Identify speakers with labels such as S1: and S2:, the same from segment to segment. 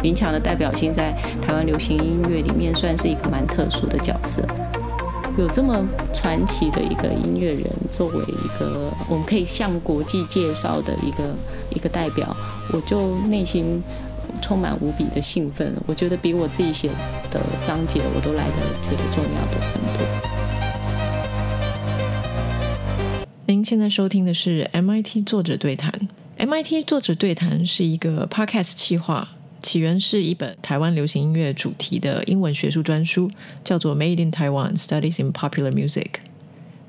S1: 林强的代表性在台湾流行音乐里面算是一个蛮特殊的角色，有这么传奇的一个音乐人作为一个我们可以向国际介绍的一个一个代表，我就内心充满无比的兴奋。我觉得比我自己写的章节我都来得觉得重要的很多。
S2: 您现在收听的是 MIT 作者对谈。MIT 作者对谈是一个 podcast 企划。起源是一本台湾流行音乐主题的英文学术专书，叫做《Made in Taiwan: Studies in Popular Music》。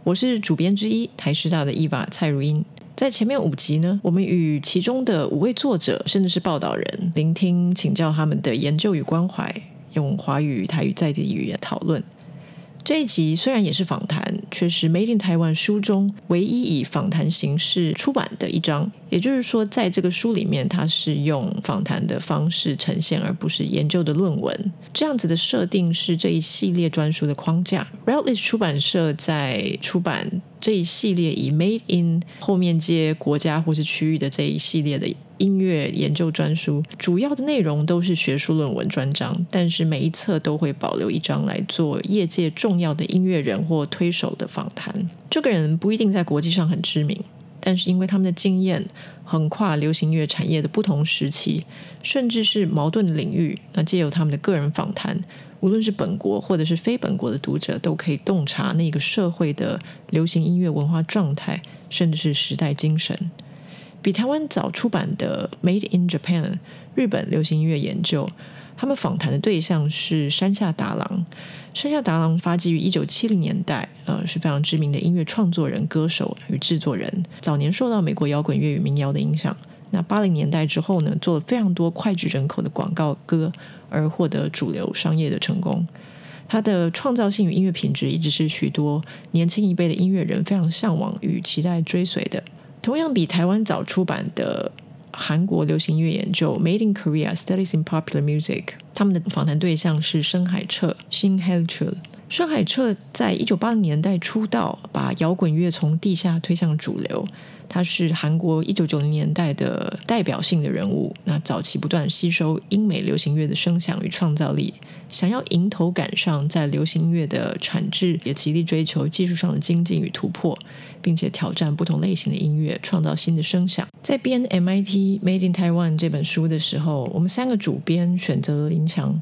S2: 我是主编之一，台师大的 Eva 蔡如英。在前面五集呢，我们与其中的五位作者，甚至是报道人，聆听、请教他们的研究与关怀，用华语、台语在地语言讨论。这一集虽然也是访谈，却是《Made in Taiwan》书中唯一以访谈形式出版的一章。也就是说，在这个书里面，它是用访谈的方式呈现，而不是研究的论文。这样子的设定是这一系列专书的框架。Routledge 出版社在出版这一系列以 Made in 后面接国家或是区域的这一系列的。音乐研究专书主要的内容都是学术论文专章，但是每一册都会保留一章来做业界重要的音乐人或推手的访谈。这个人不一定在国际上很知名，但是因为他们的经验横跨流行乐产业的不同时期，甚至是矛盾的领域，那借由他们的个人访谈，无论是本国或者是非本国的读者，都可以洞察那个社会的流行音乐文化状态，甚至是时代精神。比台湾早出版的《Made in Japan》日本流行音乐研究，他们访谈的对象是山下达郎。山下达郎发迹于一九七零年代，呃，是非常知名的音乐创作人、歌手与制作人。早年受到美国摇滚乐与民谣的影响。那八零年代之后呢，做了非常多脍炙人口的广告歌，而获得主流商业的成功。他的创造性与音乐品质，一直是许多年轻一辈的音乐人非常向往与期待追随的。同样比台湾早出版的韩国流行音乐研究《Made in Korea: Studies in Popular Music》，他们的访谈对象是深海彻新 h e l c h u l 深海彻在一九八零年代出道，把摇滚乐从地下推向主流。他是韩国一九九零年代的代表性的人物。那早期不断吸收英美流行乐的声响与创造力，想要迎头赶上在流行音乐的产制，也极力追求技术上的精进与突破，并且挑战不同类型的音乐，创造新的声响。在编《MIT Made in Taiwan》这本书的时候，我们三个主编选择了林强。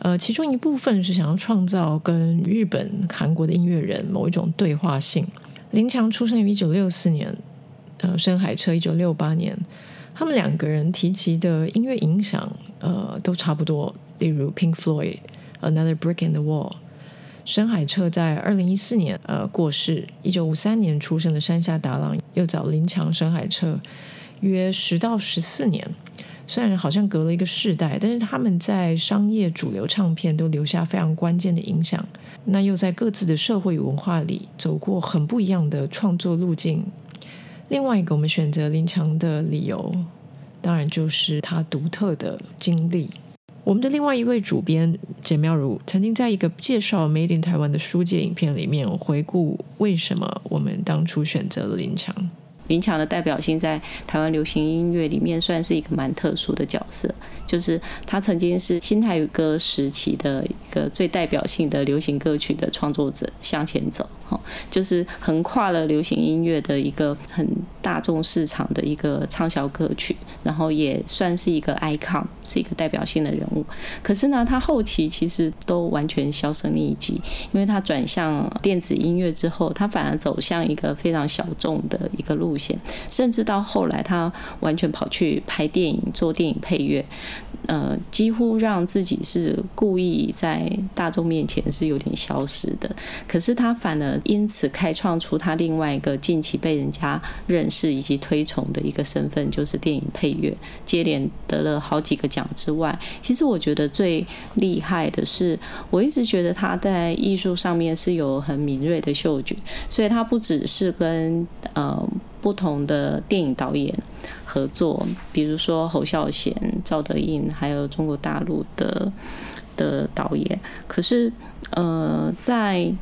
S2: 呃，其中一部分是想要创造跟日本、韩国的音乐人某一种对话性。林强出生于一九六四年。呃，深海彻一九六八年，他们两个人提及的音乐影响，呃，都差不多。例如 Pink Floyd，《Another Brick in the Wall》。深海彻在二零一四年呃过世，一九五三年出生的山下达郎又找林强、深海彻约十到十四年。虽然好像隔了一个世代，但是他们在商业主流唱片都留下非常关键的影响。那又在各自的社会文化里走过很不一样的创作路径。另外一个我们选择林强的理由，当然就是他独特的经历。我们的另外一位主编简妙如曾经在一个介绍《Made in Taiwan》的书界影片里面回顾为什么我们当初选择了林强。
S1: 林强的代表性在台湾流行音乐里面算是一个蛮特殊的角色。就是他曾经是新台语歌时期的一个最代表性的流行歌曲的创作者，向前走，哈，就是横跨了流行音乐的一个很大众市场的一个畅销歌曲，然后也算是一个 icon，是一个代表性的人物。可是呢，他后期其实都完全销声匿迹，因为他转向电子音乐之后，他反而走向一个非常小众的一个路线，甚至到后来他完全跑去拍电影，做电影配乐。呃，几乎让自己是故意在大众面前是有点消失的，可是他反而因此开创出他另外一个近期被人家认识以及推崇的一个身份，就是电影配乐，接连得了好几个奖之外，其实我觉得最厉害的是，我一直觉得他在艺术上面是有很敏锐的嗅觉，所以他不只是跟呃不同的电影导演。合作，比如说侯孝贤、赵德胤，还有中国大陆的的导演。可是，呃，在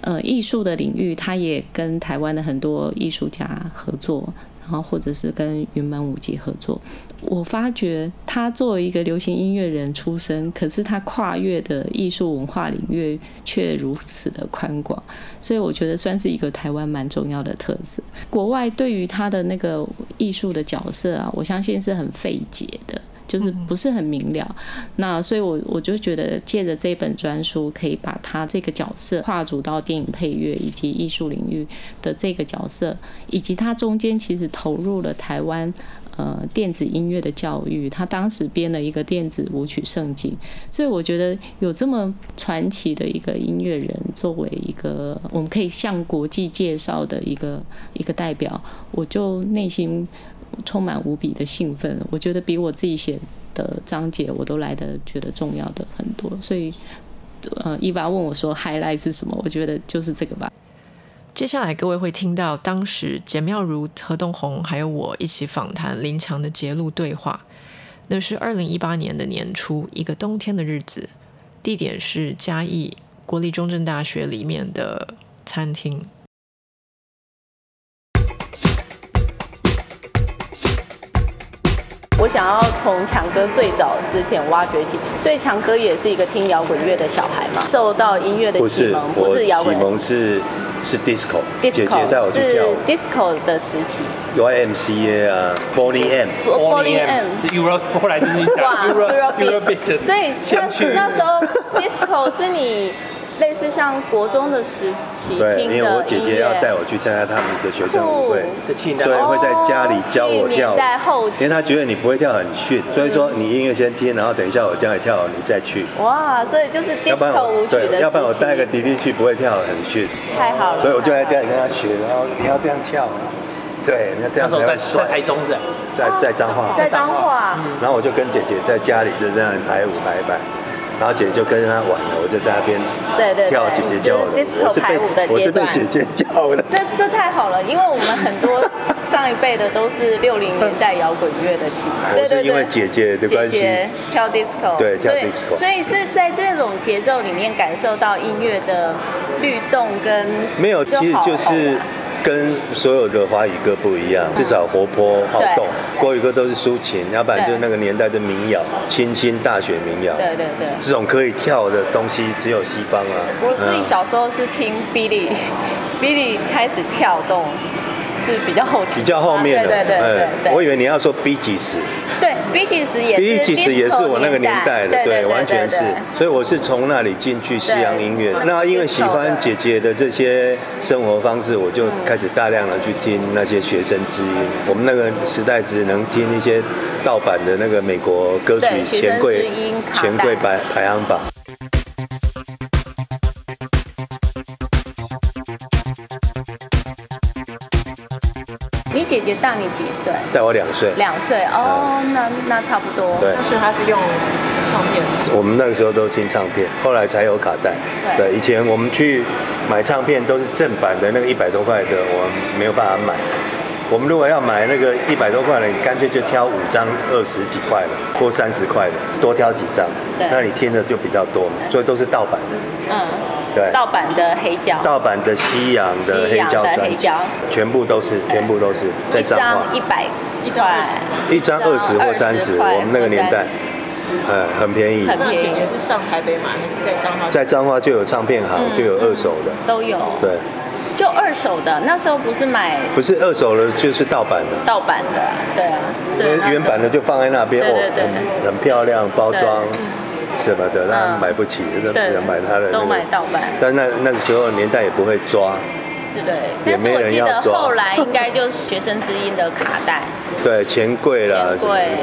S3: 呃艺术的领域，他也跟台湾的很多艺术家合作。然后或者是跟云门舞集合作，我发觉他作为一个流行音乐人出身，可是他跨越的艺术文化领域却如此的宽广，所以我觉得算是一个台湾蛮重要的特色。国外对于他的那个艺术的角色啊，我相信是很费解的。就是不是很明了，那所以，我我就觉得借着这本专书，可以把他这个角色跨足到电影配乐以及艺术领域的这个角色，以及他中间其实投入了台湾呃电子音乐的教育，他当时编了一个电子舞曲圣经，所以我觉得有这么传奇的一个音乐人，作为一个我们可以向国际介绍的一个一个代表，我就内心。充满无比的兴奋，我觉得比我自己写的章节我都来的觉得重要的很多。所以，呃，伊娃问我说 “highlight” 是什么？我觉得就是这个吧。
S2: 接下来各位会听到当时简妙如、何东红还有我一起访谈林强的节录对话。那是二零一八年的年初，一个冬天的日子，地点是嘉义国立中正大学里面的餐厅。
S3: 我想要从强哥最早之前挖掘起，所以强哥也是一个听摇滚乐的小孩嘛，受到音乐的启蒙，
S4: 不
S3: 是摇滚，
S4: 启蒙是是 disco，
S3: 姐姐
S4: 带我去跳
S3: disco 的时期
S4: ，YMCA 啊，Bonnie
S3: M，Bonnie M，
S5: 是 Euro，后来就是
S3: 哇
S5: ，Euro，Euro，
S3: 所以那那时候 disco 是你。类似像国中的时期听的
S4: 因为我姐姐要带我去参加他们的学生舞会，所以会在家里教我跳。因为她觉得你不会跳很逊，所以说你音乐先听，然后等一下我教你跳，你再去。
S3: 哇，所以就是 disco 舞曲的
S4: 要不然我带个弟弟去不会跳很逊。
S3: 太好了。
S4: 所以我就在家里跟他学，然后你要这样跳。对，你要这样才
S5: 帅。在台中是？
S4: 在在彰化。
S3: 在彰化。
S4: 然后我就跟姐姐在家里就这样排舞排一排。然后姐姐就跟他玩了，我就在那边
S3: 对对
S4: 跳姐姐教的，
S3: 我是排舞的阶段，
S4: 我是被姐姐教的。
S3: 这这太好了，因为我们很多 上一辈的都是六零年代摇滚乐的起，
S4: 我是因为姐姐的关系。
S3: 跳 disco，
S4: 对跳 disco，
S3: 所以是在这种节奏里面感受到音乐的律动跟
S4: 没有，其实就是。跟所有的华语歌不一样，至少活泼好动。国语歌都是抒情，要不然就那个年代的民谣，清新大学民谣。
S3: 对对对，
S4: 这种可以跳的东西只有西方啊。
S3: 我自己小时候是听 Billy，Billy 开始跳动。是比较后期，
S4: 比较后面的，
S3: 对对对对。
S4: 我以为你要说 B 几十，
S3: 对 B 几十也是
S4: ，B 几十也是我那个年代的，
S3: 对，
S4: 完全是。所以我是从那里进去西洋音乐。那因为喜欢姐姐的这些生活方式，我就开始大量的去听那些学生之音。我们那个时代只能听一些盗版的那个美国歌曲，钱柜钱柜排排行榜。
S3: 你姐姐大你几岁？
S4: 大我两岁。
S3: 两岁哦，那那差不多。
S4: 对，
S2: 那时候她是用唱片。
S4: 我们那个时候都听唱片，后来才有卡带。对，以前我们去买唱片都是正版的，那个一百多块的，我们没有办法买。我们如果要买那个一百多块的，你干脆就挑五张二十几块的，或三十块的，多挑几张。那你听的就比较多嘛，所以都是盗版的。嗯。对，
S3: 盗版的黑胶，
S4: 盗版的西洋的黑胶专辑，全部都是，全部都是在彰
S3: 化，一百，
S2: 一张二十，
S4: 一张二十或三十，我们那个年代，嗯，很便宜。
S2: 那姐姐是上台北买还是在彰化？
S4: 在彰化就有唱片行，就有二手的，
S3: 都有。
S4: 对，
S3: 就二手的，那时候不是买，
S4: 不是二手的，就是盗版的。
S3: 盗版的，对啊，
S4: 原版的就放在那边，哦，很很漂亮，包装。什么的，他买不起，只能买他的。
S3: 都买盗版。
S4: 但那那个时候年代也不会抓，
S3: 对对？也没人要抓。后来应该就是学生之音的卡带。
S4: 对，钱柜啦，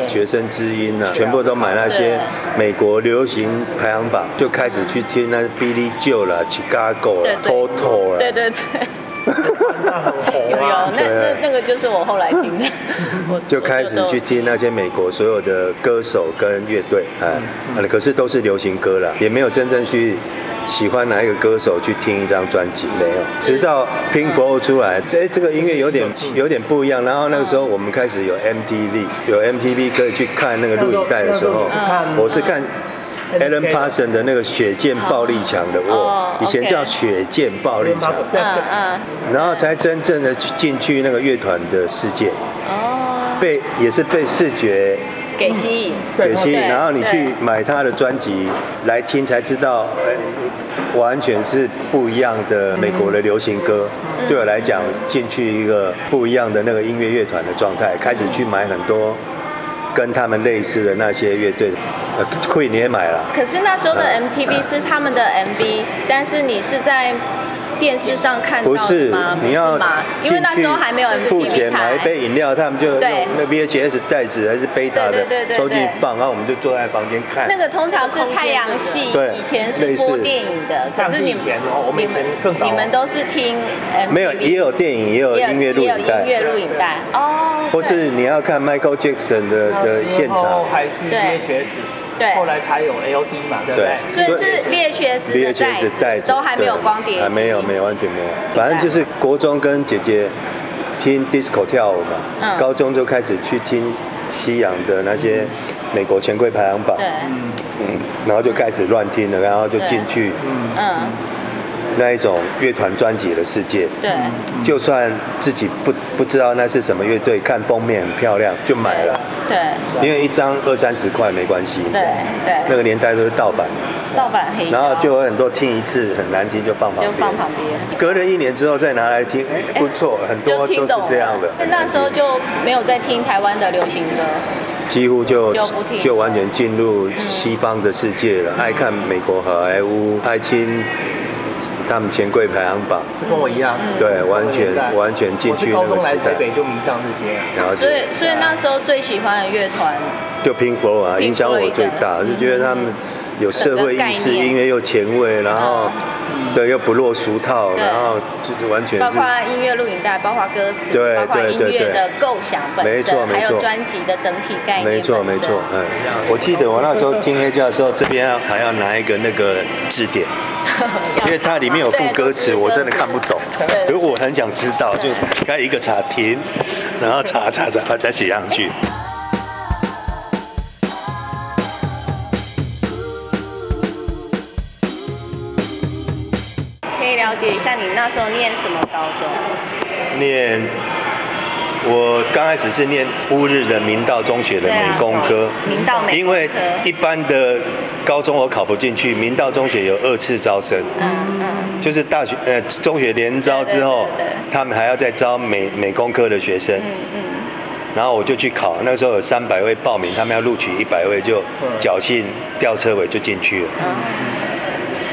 S4: 学生之音啊，全部都买那些美国流行排行榜，就开始去听那 Billy Joel 啦、Chicago 啦、Toto 啦。
S3: 对对对。有 有，那那那个就是我后来听的，
S4: 就开始去听那些美国所有的歌手跟乐队，哎，可是都是流行歌了，也没有真正去喜欢哪一个歌手去听一张专辑，没有。直到 Pink Floyd 出来，这这个音乐有点有点不一样。然后那个时候我们开始有 MTV，有 MTV 可以去看那个录影带的时候，我是看。Alan Parson 的那个血溅暴力墙的
S3: 哦
S4: 我，以前叫血溅暴力墙，
S5: 对
S3: 嗯嗯，
S4: 然后才真正的进去那个乐团的世界，
S3: 哦，
S4: 被也是被视觉
S3: 给吸引，
S4: 给吸引，然后你去买他的专辑来听，才知道，哎，完全是不一样的美国的流行歌。对我来讲，进去一个不一样的那个音乐乐团的状态，开始去买很多跟他们类似的那些乐队，呃，Queen 你也买了。
S3: 可是那时候的 MTV 是他们的 MV，但是你是在电视上看到的
S4: 不是
S3: 吗？，
S4: 你要？
S3: 因为那时候还没有
S4: 付钱买一。杯饮料，他们就用
S3: 对
S4: 那 VHS 袋子还是贝塔的抽进
S3: 对
S4: 放，然后我们就坐在房间看。
S3: 那个通常是太阳系，
S4: 对
S3: 以前是播电影的，可是你们
S5: 以前哦我们以前更早哦
S3: 你们都是听 MTV，
S4: 没有，也有电影，也有音乐录
S3: 也有
S4: 影带
S3: 音。乐录影带哦，
S4: 或是你要看 Michael Jackson 的的现场
S5: 还是
S3: 对
S5: VHS，
S3: 对。
S5: 后来才有 LD 嘛，对不对？
S3: 所以是 VHS 的袋
S4: ，VHS 袋子
S3: 都还没有光碟机，
S4: 还没有，没有，完全没有。反正就是国中跟姐姐听 disco 跳舞嘛，
S3: 嗯。
S4: 高中就开始去听西洋的那些美国钱柜排行榜，
S3: 对，
S4: 嗯，然后就开始乱听了，然后就进去
S3: 嗯，
S4: 那一种乐团专辑的世界。
S3: 对，
S4: 就算自己不不知道那是什么乐队，看封面很漂亮就买了，
S3: 对，
S4: 因为一张二三十块没关系。
S3: 对，对，
S4: 那个年代都是盗版，
S3: 盗版黑，
S4: 然后就有很多听一次很难听就放旁
S3: 就
S4: 边，
S3: 放旁边。
S4: 隔了一年之后再拿来听，哎，不错，很多都是这样的。
S3: 那时候就没有在听台湾的流行歌，
S4: 几乎就
S3: 就
S4: 完全进入西方的世界了，爱看美国好莱坞，爱听他们钱柜排行榜，
S5: 跟我一样，
S4: 对，完全完全进去那个时
S5: 高中来台
S4: 代，
S5: 北就迷上这些。
S3: 所以。所以那时候最喜欢的乐团，
S4: 就 Pink Floyd 啊，影响我最大，就觉得他们有社会意识，音乐又前卫，然后对又不落俗套，然后就是完全是
S3: 包括音乐录影带，包括歌词，
S4: 对
S3: 包括
S4: 对对
S3: 音乐的构想本
S4: 没错
S3: 身，还
S4: 没错。
S3: 有专辑的整体概念
S4: 没错没错，嗯，我记得我那时候听黑胶的时候，这边要还要拿一个那个字典，因为它里面有副歌词，我真的看不懂。
S3: 对。
S4: 如果我很想知道，就开一个查停，然后查查查再写上去。
S3: 了解一下你那时候念什么高中？
S4: 念，我刚开始是念乌日的明道中学的美工科，
S3: 明道美工科。
S4: 因为一般的高中我考不进去，明道中学有二次招生，
S3: 嗯嗯，
S4: 就是大学呃中学联招之后
S3: 对对对对，
S4: 他们还要再招美美工科的学生，
S3: 嗯嗯，
S4: 然后我就去考，那时候有三百位报名，他们要录取一百位，就侥幸吊车尾就进去了，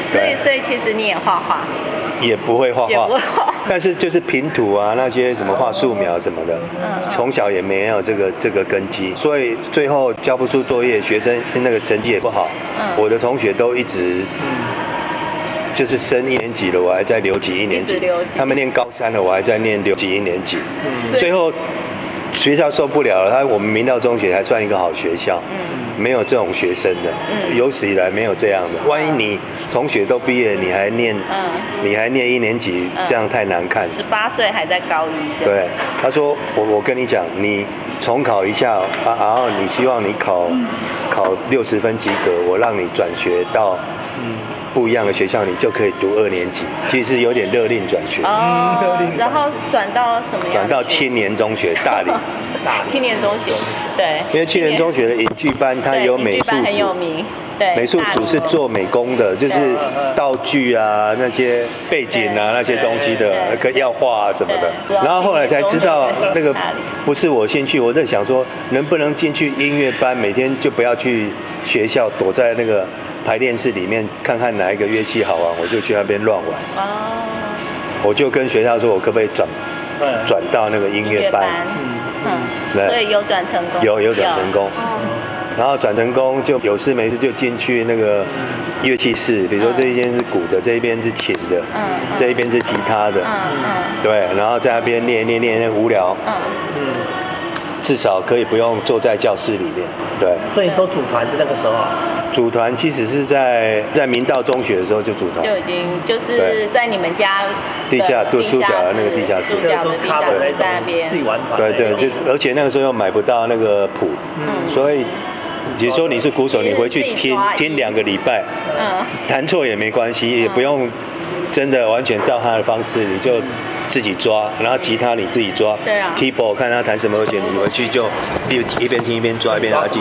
S3: 所以所以其实你也画画，
S4: 也不会画画。但是就是平涂啊那些什么画素描什么的，
S3: 嗯。
S4: 从小也没有这个这个根基，所以最后交不出作业，学生那个成绩也不好，
S3: 嗯。
S4: 我的同学都一直。就是升一年级了，我还在留级一年级。他们念高三了，我还在念留级一年级。最后学校受不了了，他我们明道中学还算一个好学校，嗯没有这种学生的，嗯有史以来没有这样的。万一你同学都毕业，你还念，
S3: 嗯
S4: 你还念一年级，
S3: 嗯
S4: 这样太难看。
S3: 十八岁还在高一。
S4: 对，他说我我跟你讲，你重考一下啊，然后你希望你考考六十分及格，我让你转学到不一样的学校，你就可以读二年级。其实有点勒令转学，
S3: 哦
S5: 嗯，
S3: 然后转到什么样？
S4: 转到青年中学大理，
S3: 青年中学，对，
S4: 因为青年中学的影剧班它
S3: 对
S4: 有美术
S3: 很有。名，对，
S4: 美术组是做美工的，就是道具啊、那些背景啊、那些东西的，
S3: 对。
S4: 可要画啊什么的。然后后来才知道那个不是我兴趣，我在想说能不能进去音乐班，每天就不要去学校，躲在那个排练室里面看看哪一个乐器好玩，我就去那边乱玩。
S3: 哦，
S4: 我就跟学校说，我可不可以转
S5: 嗯
S4: 转到那个音乐班？
S3: 嗯，
S4: 对。
S3: 所以有转成功，
S4: 有有转成功，然后转成功就有事没事就进去那个乐器室，比如说这一边是鼓的，这一边是琴的，
S3: 嗯嗯。
S4: 这一边是吉他的，
S3: 嗯嗯。
S4: 对，然后在那边练练练练无聊，
S3: 嗯，
S4: 至少可以不用坐在教室里面，对。
S5: 所以你说组团是那个时候啊，
S4: 组团其实是在在明道中学的时候就组团，
S3: 就已经就是在你们家
S4: 地下
S3: 地
S4: 住住脚的那个地下室。
S3: 住脚的地下室在那边。
S5: 自己玩团，
S4: 对对，就是而且那个时候又买不到那个谱，所以比如说你是鼓手，你回去听听两个礼拜，
S3: 嗯，
S4: 弹错也没关系，也不用真的完全照他的方式，你就自己抓，然后吉他你自己抓，
S3: 对啊
S4: ，keyboard 看他弹什么和弦，你回去就一一边听一边抓，一边把它记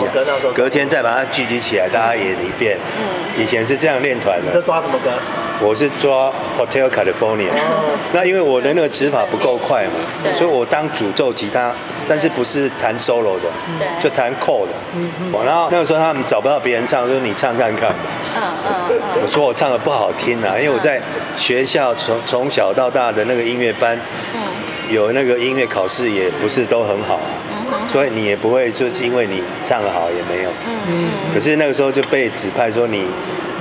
S4: 隔天再把它聚集起来，大家演一遍。
S3: 嗯，
S4: 以前是这样练团的，
S5: 抓什么歌？
S4: 我是抓 Hotel California，
S5: 哦。
S4: 那因为我的那个指法不够快嘛，所以我当主奏吉他，但是不是弹 solo 的，
S3: 对
S4: 就弹 core 的。然后那个时候他们找不到别人唱，说你唱看看吧。
S3: 嗯嗯
S4: 我
S3: 嗯
S4: 说我唱的不好听啊，因为我在学校从从小到大的那个音乐班，
S3: 嗯
S4: 有那个音乐考试也不是都很好所以你也不会就是因为你唱得好也没有。
S3: 嗯嗯
S4: 可是那个时候就被指派说你，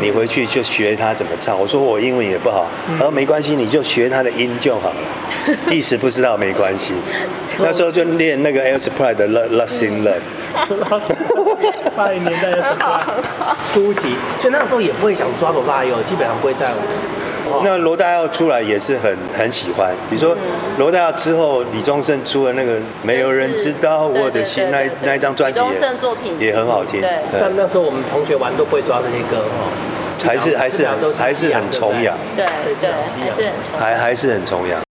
S4: 你回去就学他怎么唱。我说我英文也不好，他说没关系，你就学他的音就好了，意思不知道没关系。那时候就练那个 Air Supply 的 Love Love Sing Love，
S5: 八零年代的时候，初期，所以那时候也不会想抓头发哟，基本上不会这样。哦。
S4: 那罗大佑出来也是很很喜欢。比如说罗大佑之后，李宗盛出了那个没有人知道我的心那那一张专辑
S3: 李宗盛作品
S4: 也很好听，
S3: 对。
S5: 但那时候我们同学玩都不会抓这些歌哦，
S4: 还是还是还是很崇仰，
S3: 对对，还是很
S4: 还还是很崇仰。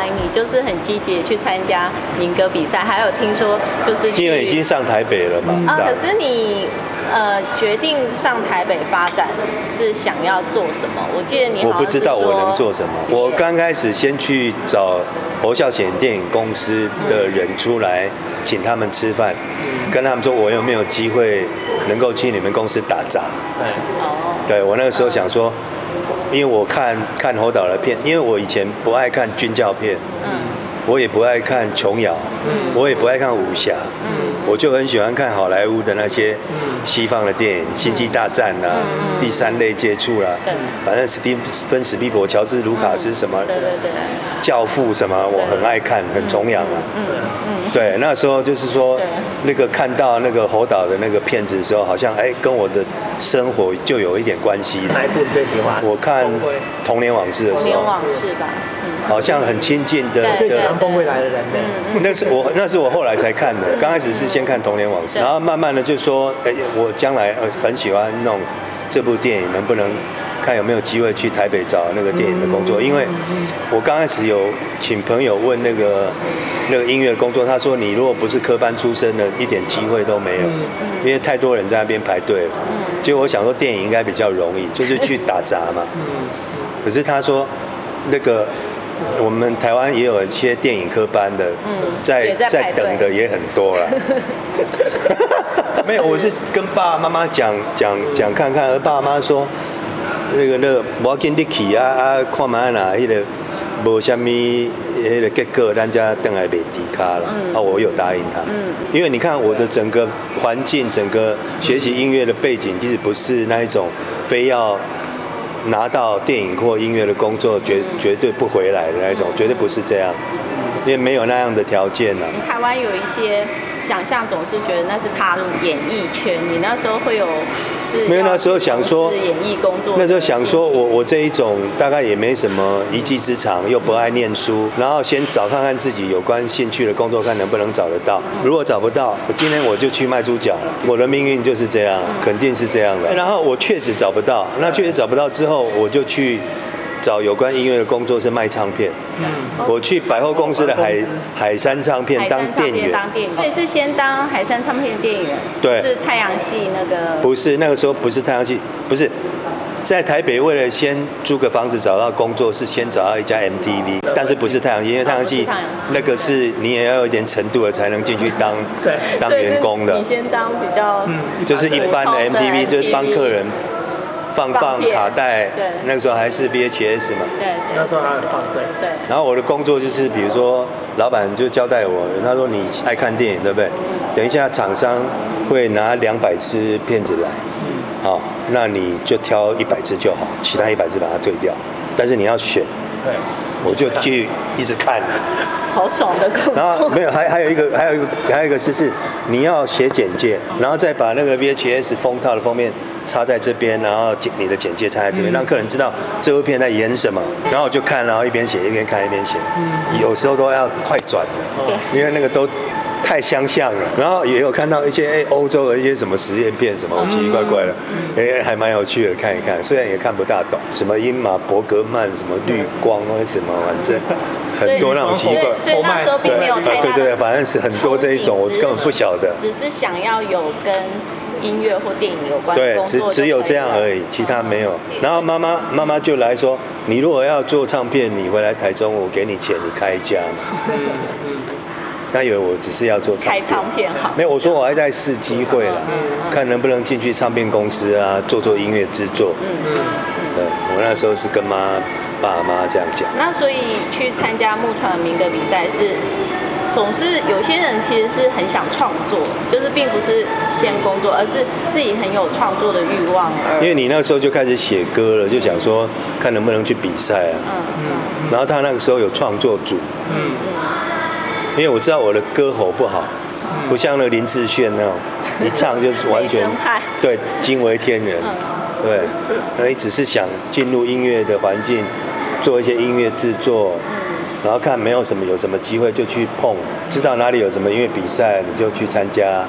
S3: 来你就是很积极去参加民歌比赛，还有听说就是
S4: 因为已经上台北了嘛，
S3: 啊，可是你呃决定上台北发展是想要做什么？我记得你
S4: 我不知道我能做什么。我刚开始先去找侯孝贤电影公司的人出来，请他们吃饭，跟他们说我有没有机会能够去你们公司打杂。
S5: 对，
S3: 哦，
S4: 对我那个时候想说，因为我看看侯导的片，因为我以前不爱看军教片，
S3: 嗯。
S4: 我也不爱看琼瑶，
S3: 嗯。
S4: 我也不爱看武侠，
S3: 嗯。
S4: 我就很喜欢看好莱坞的那些西方的电影，《星际大战》啊，
S3: 嗯嗯
S4: 第三类接触啦、
S3: 对。
S4: 反正史蒂芬史蒂伯、乔治卢卡斯什么，
S3: 对对对，
S4: 教父什么，我很爱看，很崇仰啊。
S3: 嗯嗯。
S4: 对，那时候就是说
S3: 对，
S4: 那个看到那个侯导的那个片子的时候，好像哎，跟我的生活就有一点关系。
S5: 哪一部你最喜欢？
S4: 我看《童年往事》的
S3: 童年
S4: 时候，
S3: 往事吧，嗯。
S4: 好像很亲近的的
S5: 最喜欢崩溃来的人
S4: 那是我那是我后来才看的，刚开始是先看《童年往事》，然后慢慢的就说，哎，我将来呃很喜欢弄这部电影，能不能看有没有机会去台北找那个电影的工作？因为我刚开始有请朋友问那个那个音乐工作，他说你如果不是科班出身的，一点机会都没有，因为太多人在那边排队了。结果我想说电影应该比较容易，就是去打杂嘛。可是他说那个。我们台湾也有一些电影科班的，
S3: 嗯
S4: 在
S3: 在
S4: 等的也很多了。没有，我是跟爸爸妈妈讲讲讲看看，而爸爸妈妈说，那个那个，我跟你去啊啊，看嘛啦，迄个无什么迄个结果，咱家等来袂低卡了。
S3: 嗯
S4: 啊，我有答应他。
S3: 嗯
S4: 因为你看我的整个环境，整个学习音乐的背景，其实不是那一种非要拿到电影或音乐的工作绝绝对不回来的那一种，绝对不是这样，因为没有那样的条件啊呢、
S3: 台湾有一些想象，总是觉得那是踏入演艺圈。你那时候会有是
S4: 没有那时候想说
S3: 演艺工作，
S4: 那时候想说我我这一种大概也没什么一技之长，又不爱念书，然后先找看看自己有关兴趣的工作，看能不能找得到。如果找不到，我今天我就去卖猪脚了。我的命运就是这样，肯定是这样的。然后我确实找不到，那确实找不到之后，我就去找有关音乐的工作，是卖唱片。我去百货公司的海海山唱片当店员。
S3: 片当店员，所以是先当海山唱片的店员，
S4: 对。
S3: 是太阳系那个。
S4: 不是那个时候不是太阳系，不是。在台北为了先租个房子找到工作，是先找到一家 MTV，但是不是太阳系，因为太阳系那个是你也要有一点程度了才能进去当
S5: 对。
S4: 当员工的。
S3: 你，先当比较
S4: 就是一般的 MTV 就是帮客人放放卡带
S3: 对，
S4: 那个时候还是 VHS 嘛。
S3: 对对
S5: 那时候还有放对。
S3: 对，
S4: 然后我的工作就是，比如说老板就交代我，他说你爱看电影对不对？等一下厂商会拿两百支片子来，好、那你就挑一百支就好，其他一百支把它退掉。但是你要选，
S5: 对，
S4: 我就去一直看。
S3: 好爽的工
S4: 然后。没有，还还有一个，还有一个，还有一个是是你要写简介，然后再把那个 VHS 封套的封面插在这边，然后简你的简介插在这边，让客人知道这部片在演什么，然后我就看，然后一边写一边看一边写，有时候都要快转的，因为那个都。太相像了，然后也有看到一些哎欧洲的一些什么实验片什么奇奇怪怪的，哎还蛮有趣的，看一看。虽然也看不大懂，什么英马伯格曼什么绿光啊什么，反正 很多那种奇怪。
S3: 所以那时候并没有
S4: 对对对，反正是很多这一种，我根本不晓得。
S3: 只是想要有跟音乐或电影有关
S4: 对，只只有这样而已，其他没有。然后妈妈妈妈就来说，你如果要做唱片，你回来台中，我给你钱，你开一家嘛。他以为我只是要做
S3: 开唱片好，
S4: 没有，我说我还在试机会了，看能不能进去唱片公司啊，做做音乐制作。嗯嗯，对我那时候是跟妈爸妈这样讲。
S3: 那所以去参加木船民歌比赛是，总是有些人其实是很想创作，就是并不是先工作，而是自己很有创作的欲望。
S4: 因为你那时候就开始写歌了，就想说看能不能去比赛啊。嗯嗯。然后他那个时候有创作组。嗯嗯。因为我知道我的歌喉不好，不像那个林志炫那种，一唱就是完全 对惊为天人，对，所以只是想进入音乐的环境，做一些音乐制作，然后看没有什么有什么机会就去碰，知道哪里有什么音乐比赛你就去参加。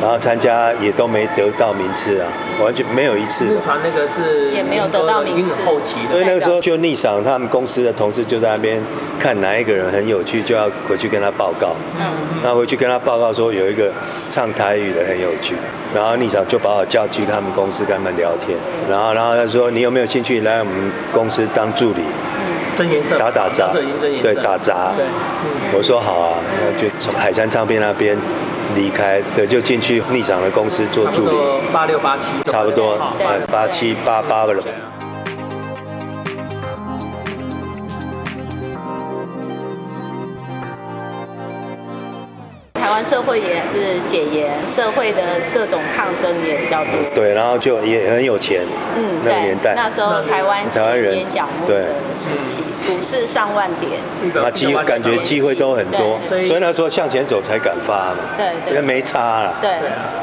S4: 然后参加也都没得到名次啊，完全没有一次。
S5: 木船那个是
S3: 也没有得到名次，
S5: 后期的。
S4: 因为那个时候就逆赏，他们公司的同事就在那边看哪一个人很有趣，就要回去跟他报告。嗯。然后回去跟他报告说有一个唱台语的很有趣，然后逆赏就把我叫去他们公司跟他们聊天，然后然后他说你有没有兴趣来我们公司当助理？
S5: 嗯。真颜色。
S4: 打打杂。对，打杂。对。我说好啊，那就从海山唱片那边。离开对，就进去逆长的公司做助理，
S5: 八六八七，
S4: 差不多，八七八八了。
S3: 湾社会也是解严，社会的各种抗争也比较多。
S4: 对，然后就也很有钱。嗯，那个年代，
S3: 那时候台湾
S4: 台湾人对
S3: 时期，股市上万点，
S4: 啊机感觉机会都很多，所以那时候向前走才敢发嘛。
S3: 对，
S4: 因为没差了。
S3: 对，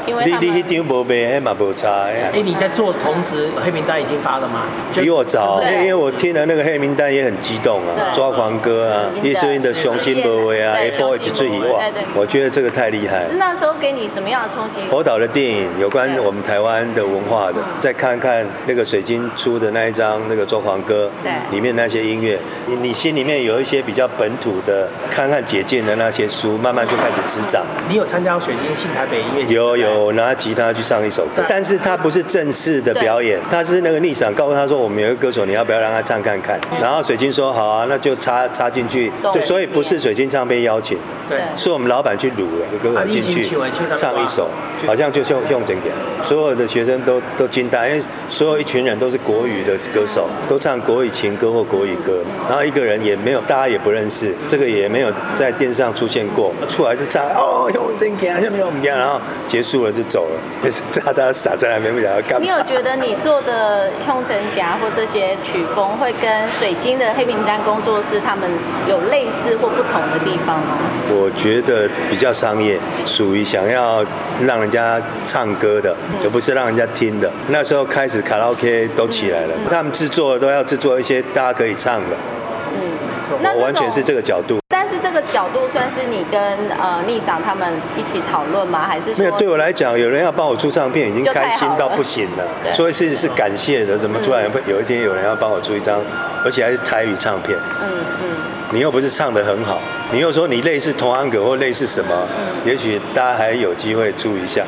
S3: 因为
S4: 你你丢无卖，嘛无差。
S5: 哎，你在做同时，黑名单已经发了吗？
S4: 比我早，因为我听了那个黑名单也很激动啊，抓狂哥啊，叶诗的雄心勃伟啊，F O H 最遗忘，我觉得。这个太厉害。
S3: 那时候给你什么样的冲击？
S4: 侯导的电影有关我们台湾的文化的，再看看那个水晶出的那一张那个《中黄歌》，对，里面那些音乐，你你心里面有一些比较本土的，看看解禁的那些书，慢慢就开始滋长。
S5: 你有参加水晶新台北音乐节？
S4: 有有，拿吉他去上一首歌，但是他不是正式的表演，他是那个逆场告诉他说，我们有一个歌手，你要不要让他唱看看？然后水晶说好啊，那就插插进去。对，所以不是水晶唱片邀请，对，是我们老板去录。歌手进去唱一首，好像就用用整点，所有的学生都都惊呆，因为所有一群人都是国语的歌手，都唱国语情歌或国语歌，然后一个人也没有，大家也不认识，这个也没有在电视上出现过，出来就唱哦用真点，下面我们讲，然后结束了就走了，就是大家傻在那边不晓得干嘛。
S3: 你有觉得你做的用真点或这些曲风会跟水晶的黑名单工作室他们有类似或不同的地方吗？
S4: 我觉得比较商业。属于想要让人家唱歌的，而不是让人家听的。那时候开始卡拉 OK 都起来了，他们制作都要制作一些大家可以唱的。嗯，我完全是这个角度。
S3: 但是这个角度算是你跟呃逆赏他们一起讨论吗？还是
S4: 没有？对我来讲，有人要帮我出唱片，已经开心到不行了。所以是是感谢的。怎么突然会有一天有人要帮我出一张，而且还是台语唱片？嗯嗯。你又不是唱的很好。你又说你类似同安格或类似什么？也许大家还有机会注意一下。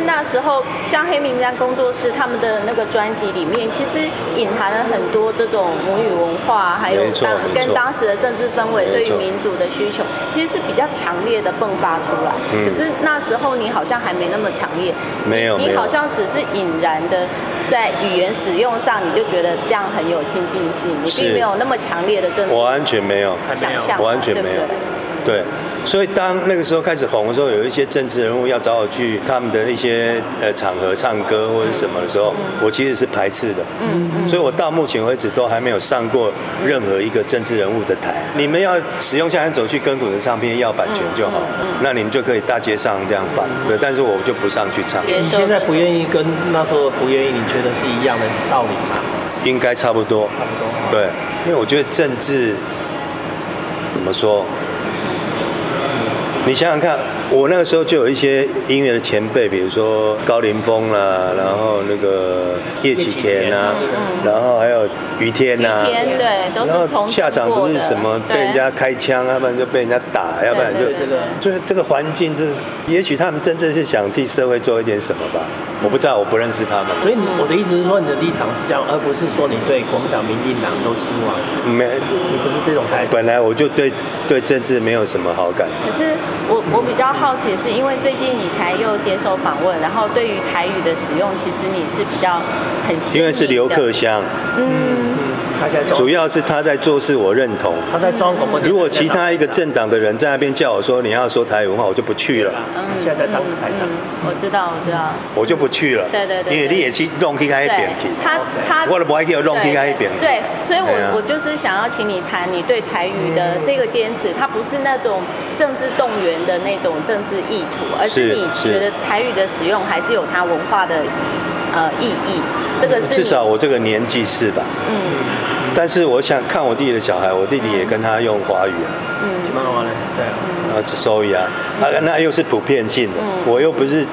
S3: 那时候，像黑名单工作室他们的那个专辑里面，其实隐含了很多这种母语文化，还有当跟当时的政治氛围对于民主的需求，其实是比较强烈的迸发出来。可是那时候你好像还没那么强烈，
S4: 没有，
S3: 你好像只是隐然的在语言使用上，你就觉得这样很有亲近性，你并没有那么强烈的政治，
S4: 我完全没有。
S3: 想象，
S4: 完全没有，对。所以当那个时候开始红的时候，有一些政治人物要找我去他们的一些呃场合唱歌或者什么的时候，我其实是排斥的。嗯嗯。所以我到目前为止都还没有上过任何一个政治人物的台。你们要使用下山走去跟谷的唱片要版权就好，那你们就可以大街上这样放。对，但是我就不上去唱。
S5: 你现在不愿意跟那时候不愿意，你觉得是一样的道理吗？
S4: 应该差不多。
S5: 差不多。
S4: 对，因为我觉得政治怎么说？你想想看，我那个时候就有一些音乐的前辈，比如说高凌风啦，然后那个叶启田啊，然后还有于天呐，
S3: 天对，都是从
S4: 下场不是什么被人家开枪，要不然就被人家打，要不然就
S5: 这个
S4: 就是这个环境，就是也许他们真正是想替社会做一点什么吧，我不知道，我不认识他们。
S5: 所以我的意思是说，你的立场是这样，而不是说你对国民党、民进党都失望。
S4: 没，
S5: 你不是这种态度。
S4: 本来我就对对政治没有什么好感。
S3: 可是我我比较好奇，是因为最近你才又接受访问，然后对于台语的使用，其实你是比较很
S4: 因为是刘克湘，
S3: 嗯，
S5: 他现在
S4: 主要是他在做事，我认同。
S5: 他在中央广播电台
S4: 如果其他一个政党的人在那边叫我说你要说台语文化，我就不去了，嗯
S5: 现在在当台长。
S3: 我知道，我知道，
S4: 我就不去了。
S3: 对对对对
S4: 因为你也去弄去那一边去，
S3: 他他
S4: 我都不爱去弄去那一边。
S3: 对，所以我、
S4: 啊
S3: 我就是想要请你谈你对台语的这个坚持，它不是那种政治动员的那种政治意图，而是
S4: 是
S3: 你
S4: 是
S3: 觉得台语的使用还是有它文化的呃意义，这个是
S4: 至少我这个年纪是吧？
S3: 嗯
S4: 但是我想看我弟弟的小孩，我弟弟也跟他用华语啊，嗯
S5: 怎么？对啊。
S4: 然后收益啊，啊那又是普遍性的，
S3: 嗯
S4: 我又不是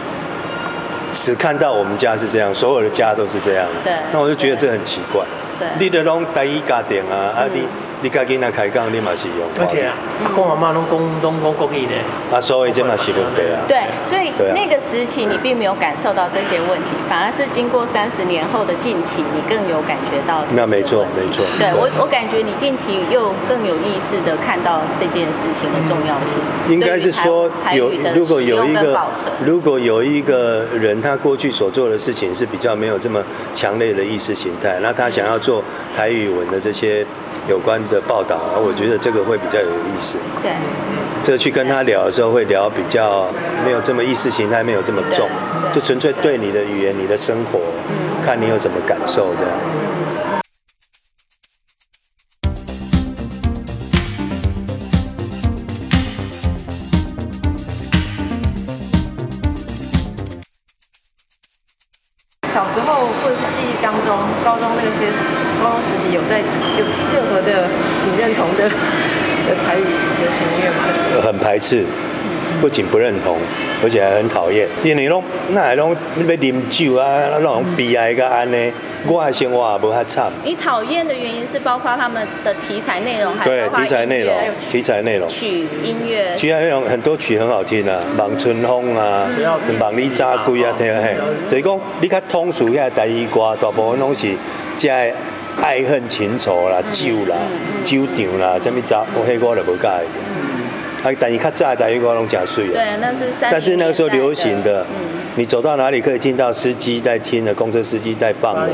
S4: 只看到我们家是这样，所有的家都是这样，
S3: 对
S4: 那我就觉得这很奇怪。
S3: 对
S4: 你的拢第一家庭啊，啊你你家囡仔开讲，你嘛是用
S5: 而且公阿妈拢讲拢讲国语的。
S4: 啊，所以这嘛是问题啊。
S3: 对，所以
S4: 对啊。
S3: 那个时期你并没有感受到这些问题，反而是经过三十年后的近期，你更有感觉到
S4: 那没错没错。对
S3: 对我，我感觉你近期又更有意识的看到这件事情的重要性。
S4: 应该是说有如果有一个如果有一个人，他过去所做的事情是比较没有这么强烈的意识形态，那他想要做台语文的这些有关的报道，我觉得这个会比较有意思。
S3: 对
S4: 这个去跟他聊的时候，会聊比较没有这么意识形态没有这么重，就纯粹对你的语言、你的生活，看你有什么感受这样。
S2: 小时候或者是记忆当中，高中那些高中时期有在有听任何的你认同的的台语流行音乐吗？
S4: 很排斥，不仅不认同，而且还很讨厌。因为拢那还拢要啉酒啊，那种悲哀个安尼，我的生活也无遐惨。
S3: 你讨厌的原因是包括他们的题材内容，还是
S4: 对题材内容，题材内容，
S3: 曲音乐。
S4: 其他内容很多曲很好听啊，《望春风》啊，《望你扎归》啊，听嘿。就是讲你较通俗遐台语歌，大部分拢是遮的爱恨情仇啦、酒啦、酒场啦，什物早，我迄我就无介意。啊，但是较早的台语歌拢假水啊。
S3: 对，那是三。
S4: 但是那个时候流行的，
S3: 嗯，
S4: 你走到哪里可以听到司机在听的，公车司机在放的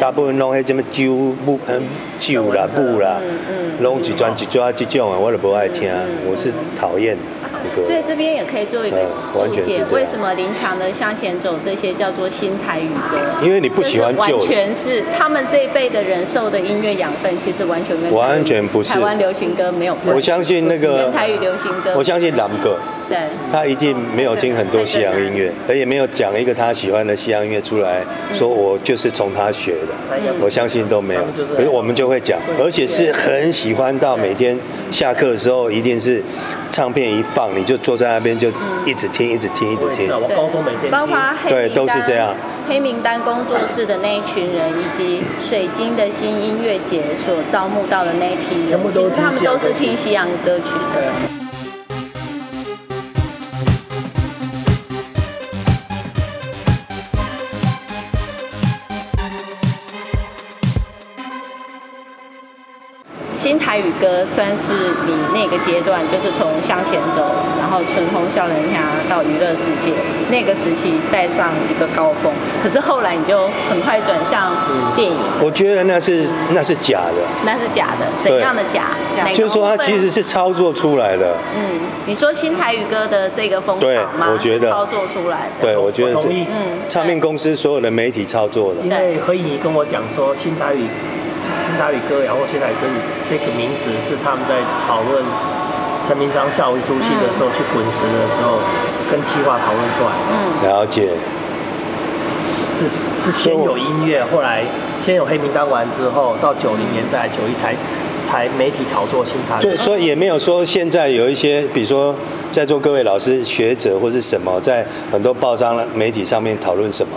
S4: 大部分拢迄什么酒木嗯酒啦布啦
S3: 嗯嗯，
S4: 拢一转一转这种啊，我都不爱听，我是讨厌的那个。
S3: 所以这边也可以做一个
S4: 嗯完
S3: 注解，为什么林强的《向前走》这些叫做新台语歌？
S4: 因为你不喜欢旧的
S3: 完全是他们这一辈的人受的音乐养分，其实完全跟
S4: 完全不是
S3: 台湾流行歌没有关系。
S4: 我相信那个
S3: 跟台语流行歌，
S4: 我相信朗哥，
S3: 对。
S4: 他一定没有听很多西洋音乐，而也没有讲一个他喜欢的西洋音乐出来，说我就是从他学的。我相信都没有，可是我们就会讲，而且是很喜欢到每天下课的时候，一定是唱片一放，你就坐在那边就一直听，一直听，一直听
S5: 我也是啊，。我高中每天
S3: 包括黑
S4: 对
S3: 名单
S4: 都是这样
S3: 黑名单工作室的那一群人，以及水晶的新音乐节所招募到的那一批人其实他们都是听西洋歌曲的。台台语歌算是你那个阶段，就是从向前走，然后春风笑人家到娱乐世界那个时期带上一个高峰。可是后来你就很快转向电影，
S4: 我觉得那是那是假的，
S3: 那是假的，怎样的假？
S4: 就是说它其实是操作出来的。
S3: 嗯，你说新台语歌的这个风
S4: 对
S3: 潮吗？
S4: 我觉得
S3: 操作出来的。
S4: 对，我觉得是
S3: 嗯，
S4: 唱片公司所有的媒体操作的。
S5: 因为何以跟我讲说，新台语、新台语歌谣或新台语歌语这个名词是他们在讨论陈明章下午一出戏的时候、去滚石的时候跟企划讨论出来的，
S4: 了解，
S5: 是是先有音乐，后来先有黑名单完之后，到九零年代九一才才媒体炒作新台
S4: 对，所以也没有说现在有一些，比如说在座各位老师、学者或是什么，在很多报章、媒体上面讨论什么，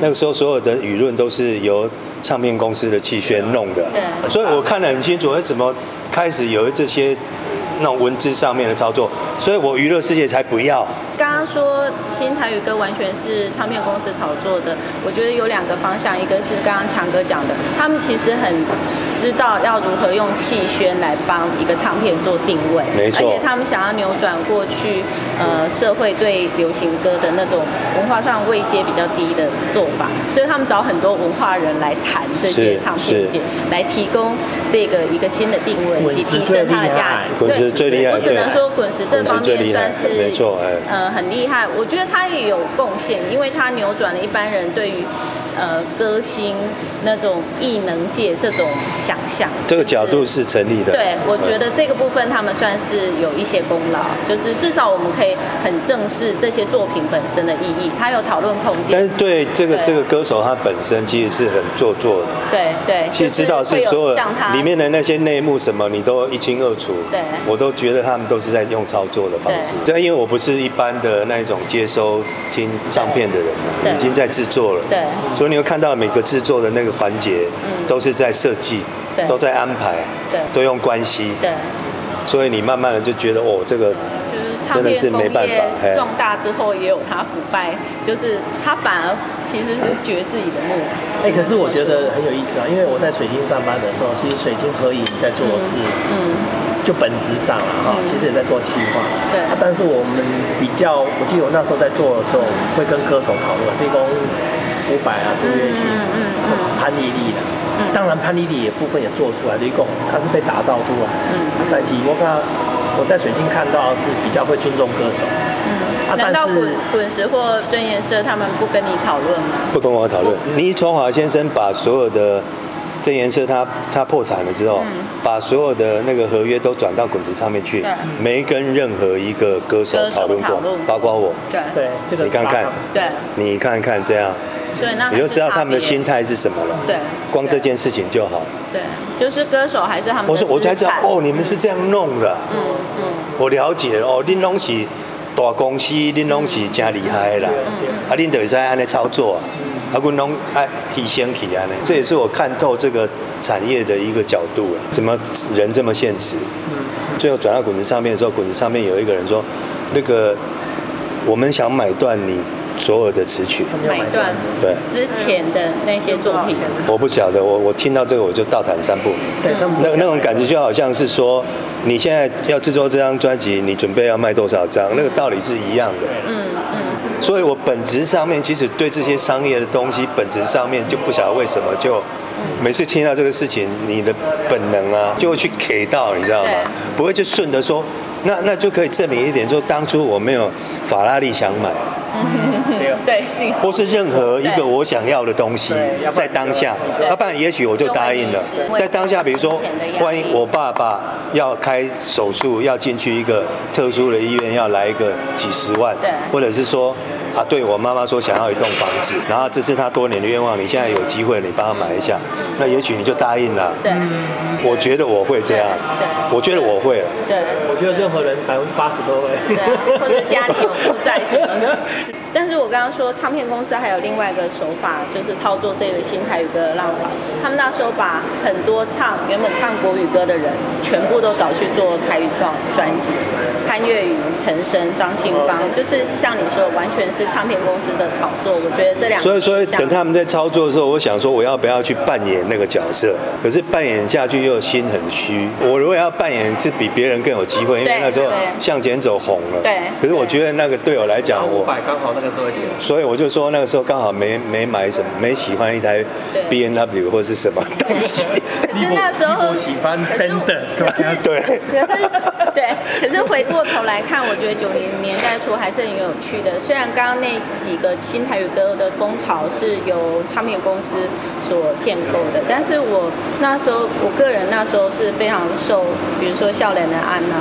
S4: 那个时候所有的舆论都是由唱片公司的气宣弄的，所以我看得很清楚，哎，怎么开始有这些那种文字上面的操作，所以我娱乐世界才不要。
S3: 说新台语歌完全是唱片公司炒作的，我觉得有两个方向，一个是刚刚强哥讲的，他们其实很知道要如何用气宣来帮一个唱片做定位，
S4: 没错。
S3: 而且他们想要扭转过去呃社会对流行歌的那种文化上位阶比较低的做法，所以他们找很多文化人来谈这些唱片界，来提供这个一个新的定位以及提升它的价值。
S4: 滚石最厉害
S3: 我只能说滚石这方面
S4: 最厉害
S3: 算是
S4: 没错哎。
S3: 呃很厉害，我觉得他也有贡献，因为他扭转了一般人对于呃歌星那种异能界这种想象。
S4: 这个角度
S3: 是
S4: 是成立的。
S3: 对，我觉得这个部分他们算是有一些功劳，就是至少我们可以很正视这些作品本身的意义，它有讨论空间
S4: 但是。对这个
S3: 对
S4: 这个歌手他本身其实是很做作的，
S3: 对对，
S4: 其实知道是所有里面的那些内幕什么，你都一清二楚。
S3: 对
S4: 我都觉得他们都是在用操作的方式。对，因为我不是一般的那一种接收听唱片的人嘛，已经在制作了。
S3: 对
S4: 所以你会看到每个制作的那个环节，都是在设计
S3: 对，
S4: 都在安排，
S3: 对
S4: 都用关系。
S3: 对。
S4: 所以你慢慢的就觉得，哦，这个
S3: 就是唱
S4: 真的是没办法
S3: 壮大之后，也有它腐败，就是它反而其实是觉自己的目。
S5: 哎、可是我觉得很有意思啊，因为我在水晶上班的时候，其实水晶合影在做的是，
S3: 嗯，
S5: 就本质上啊，哈、
S3: 嗯
S5: 其实也在做企划。
S3: 对
S5: 啊但是我们比较，我记得我那时候在做的时候，会跟歌手讨论，例如伍佰啊、朱月清、
S3: 嗯嗯嗯。
S5: 潘丽丽的。当然，潘丽丽也部分也做出来，例如她是被打造出来。
S3: 嗯
S5: 啊但是我看我在水晶看到是比较会尊重歌手。啊，
S3: 难道滚滚石或真颜社他们不跟你讨论吗？
S4: 不跟我讨论。倪崇华先生把所有的真颜社他他破产了之后，把所有的那个合约都转到滚石上面去
S3: 对，
S4: 没跟任何一个歌手讨论过
S3: 论，
S4: 包括我。
S3: 对。
S5: 对这个
S4: 你看看。
S3: 对。
S4: 你看看这样，
S3: 对，那
S4: 你就知道他们的心态是什么了。
S3: 对
S4: 光这件事情就好了。
S3: 对，就是歌手还是他们
S4: 我说我才知道哦，你们是这样弄的。
S3: 嗯嗯
S4: 我了解哦，恁拢是大公司，恁拢是真厉害的啦。啊，恁就会使安尼操作啊，啊，阮拢爱提升起安尼。这也是我看透这个产业的一个角度啊，怎么人这么现实？最后转到滚石上面的时候，滚石上面有一个人说，那个我们想买断你所有的词曲。
S3: 买断
S4: 对，
S3: 之前的那些作品，
S4: 我不晓得，我我听到这个我就倒弹三步。
S5: 对
S4: 那那种感觉就好像是说，你现在要制作这张专辑，你准备要卖多少张，那个道理是一样的。
S3: 嗯嗯，
S4: 所以我本质上面其实对这些商业的东西，本质上面就不晓得为什么就每次听到这个事情，你的本能啊就会去 K 到，你知道吗？不会就顺着说，那那就可以证明一点，就当初我没有法拉利想买，
S5: 对
S4: 或是任何一个我想要的东西在当下，
S3: 对
S4: 要不然也许我就答应了。在当下，比如说，万一我爸爸要开手术，要进去一个特殊的医院，要来一个几十万
S3: 对，
S4: 或者是说。啊，对我妈妈说想要一栋房子，然后这是她多年的愿望，你现在有机会，你帮她买一下，那也许你就答应了。
S3: 对
S4: 我觉得我会这样
S3: 对，
S4: 我觉得我会。
S3: 对。
S5: 我觉得任何人百分之八十都会。
S3: 对啊，或者家里有负债什么的。但是我刚刚说，唱片公司还有另外一个手法，就是操作这个新台语歌的浪潮。他们那时候把很多唱原本唱国语歌的人，全部都找去做台语专专辑。潘越云、陈升、张清芳，就是像你说，完全是唱片公司的炒作。我觉得这两个
S4: 所以说等他们在操作的时候，我想说我要不要去扮演那个角色？可是扮演下去又心很虚。我如果要扮演，是比别人更有机会，因为那时候向前走红了。
S3: 对
S4: 可是我觉得那个对我来讲，我
S5: 百刚好那个时候起来。
S4: 所以我就说那个时候刚好没没买什么，没喜欢一台 B N W 或是什么 东西。
S3: 可是那时候
S5: 我喜欢
S3: 可是
S5: Fender，
S4: 对。
S3: 可是对，可是回过头来看，我觉得九零年代初还是很有趣的。虽然刚刚那几个新台语歌的风潮是由唱片公司所建构的，但是我那时候我个人那时候是非常受，比如说《笑脸的安娜》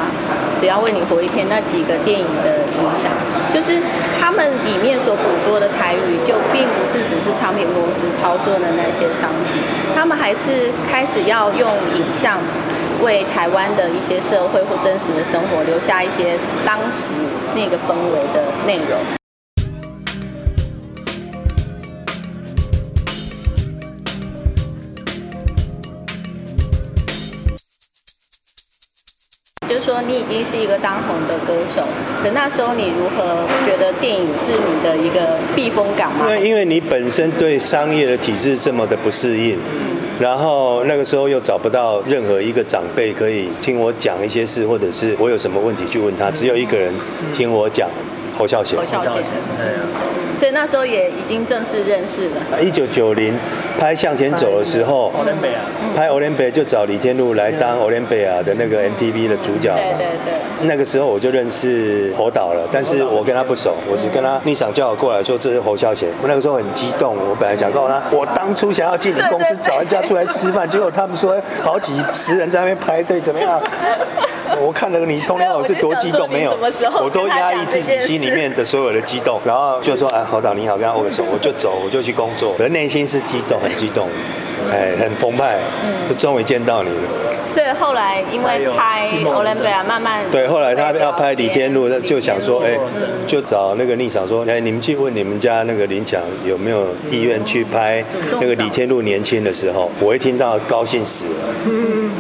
S3: 《只要为你活一天》那几个电影的影响，就是他们里面所捕捉的台语，就并不是只是唱片公司操作的那些商品，他们还是开始要用影像。为台湾的一些社会或真实的生活留下一些当时那个氛围的内容。就是说，你已经是一个当红的歌手，可那时候你如何觉得电影是你的一个避风港吗
S4: 因？为因为你本身对商业的体制这么的不适应，然后那个时候又找不到任何一个长辈可以听我讲一些事，或者是我有什么问题去问他，只有一个人听我讲，侯孝贤
S3: 侯。孝贤，
S5: 对啊，
S3: 所以那时候也已经正式认识了。
S4: 一九九零拍《向前走》的时候，
S5: 奥林北啊，
S4: 拍《欧联北》就找李天禄来当《欧联北啊》的那个 MTV 的主角。
S3: 对对对。
S4: 那个时候我就认识侯导了，但是我跟他不熟，我是跟他逆赏叫我过来说这是侯孝贤。我那个时候很激动，我本来想告诉他，我当初想要进你公司找人家出来吃饭，结果他们说好几十人在那边排队，怎么样？我看了你通电话我是多激动，没有，我都压抑自己心里面的所有的激动，然后就说哎，侯导你好，跟他握个手，我就走，我就去工作，可是内心是激动，很激动，哎，很澎湃，就终于见到你了。
S3: 所以后来因为拍《欧伦贝亚》，慢慢
S4: 对，后来他要拍李天禄，就想说，哎，就找那个逆赏说，哎，你们去问你们家那个林强有没有意愿去拍那个李天禄年轻的时候，我一听到高兴死了，嗯。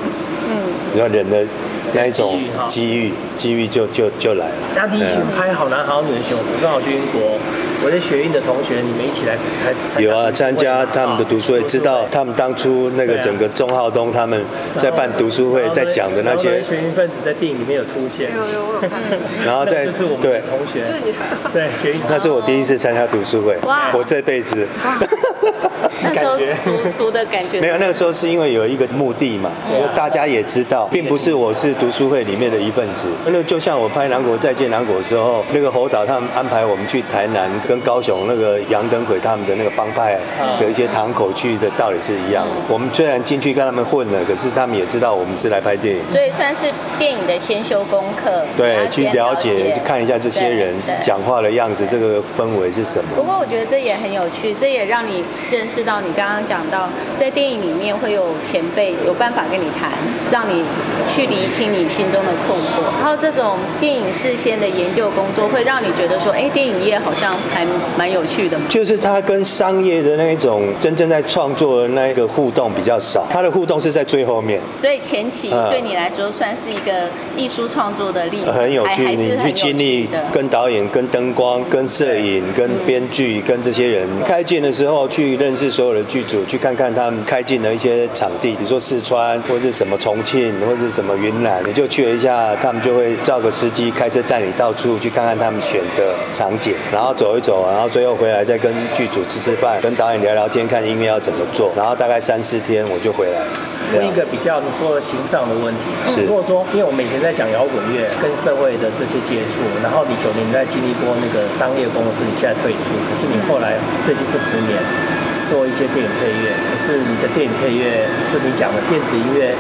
S4: 嗯，你看人的那一种机遇，机遇就就就来了。
S5: 那第一群拍《好男好女》的时候，我刚好去英国，我在学运的同学，你们一起来拍。
S4: 有啊，参加他们的读书会，知道他们当初那个整个钟浩东他们在办读书会，在讲的那些，
S5: 学运分子在电影里面有出现。
S6: 有有我有看。
S4: 然后在
S5: 就是我们
S4: 对
S5: 同学，对学运。
S4: 那是我第一次参加读书会
S3: 哇，
S4: 我这辈子。
S3: 那时候读读的感觉
S4: 没有，那个时候是因为有一个目的嘛，所以大家也知道，并不是我是读书会里面的一份子。那就像我拍《南国再见南国》的时候，那个侯导他们安排我们去台南跟高雄那个杨登魁他们的那个帮派的一些堂口去的道理是一样的。我们虽然进去跟他们混了，可是他们也知道我们是来拍电影。
S3: 所以算是电影的先修功课，
S4: 对，去了解，去看一下这些人讲话的样子，这个氛围是什么。
S3: 不过我觉得这也很有趣，这也让你认识到你刚刚讲到，在电影里面会有前辈有办法跟你谈，让你去厘清你心中的困惑。然后这种电影事先的研究工作，会让你觉得说，哎，电影业好像还蛮有趣的。
S4: 就是他跟商业的那一种真正在创作的那一个互动比较少，他的互动是在最后面，
S3: 所以前期
S4: 嗯
S3: 对你来说算是一个艺术创作的历程，
S4: 很有趣。你去经历。跟导演、跟灯光、跟摄影、跟编剧、跟这些人开镜的时候，去认识所有的剧组，去看看他们开进的一些场地，比如说四川或是什么重庆或是什么云南，你就去了一下，他们就会叫个司机开车带你到处去看看他们选的场景，然后走一走，然后最后回来再跟剧组吃吃饭，跟导演聊聊天，看音乐要怎么做，然后大概三四天我就回来了。
S5: 问一个比较你说的形上的问题。
S4: 是
S5: 如果说，因为我们以前在讲摇滚乐跟社会的这些接触，然后你九零在经历过那个商业公司，你现在退出，可是你后来最近这十年做一些电影配乐，可是你的电影配乐，就你讲的电子音乐。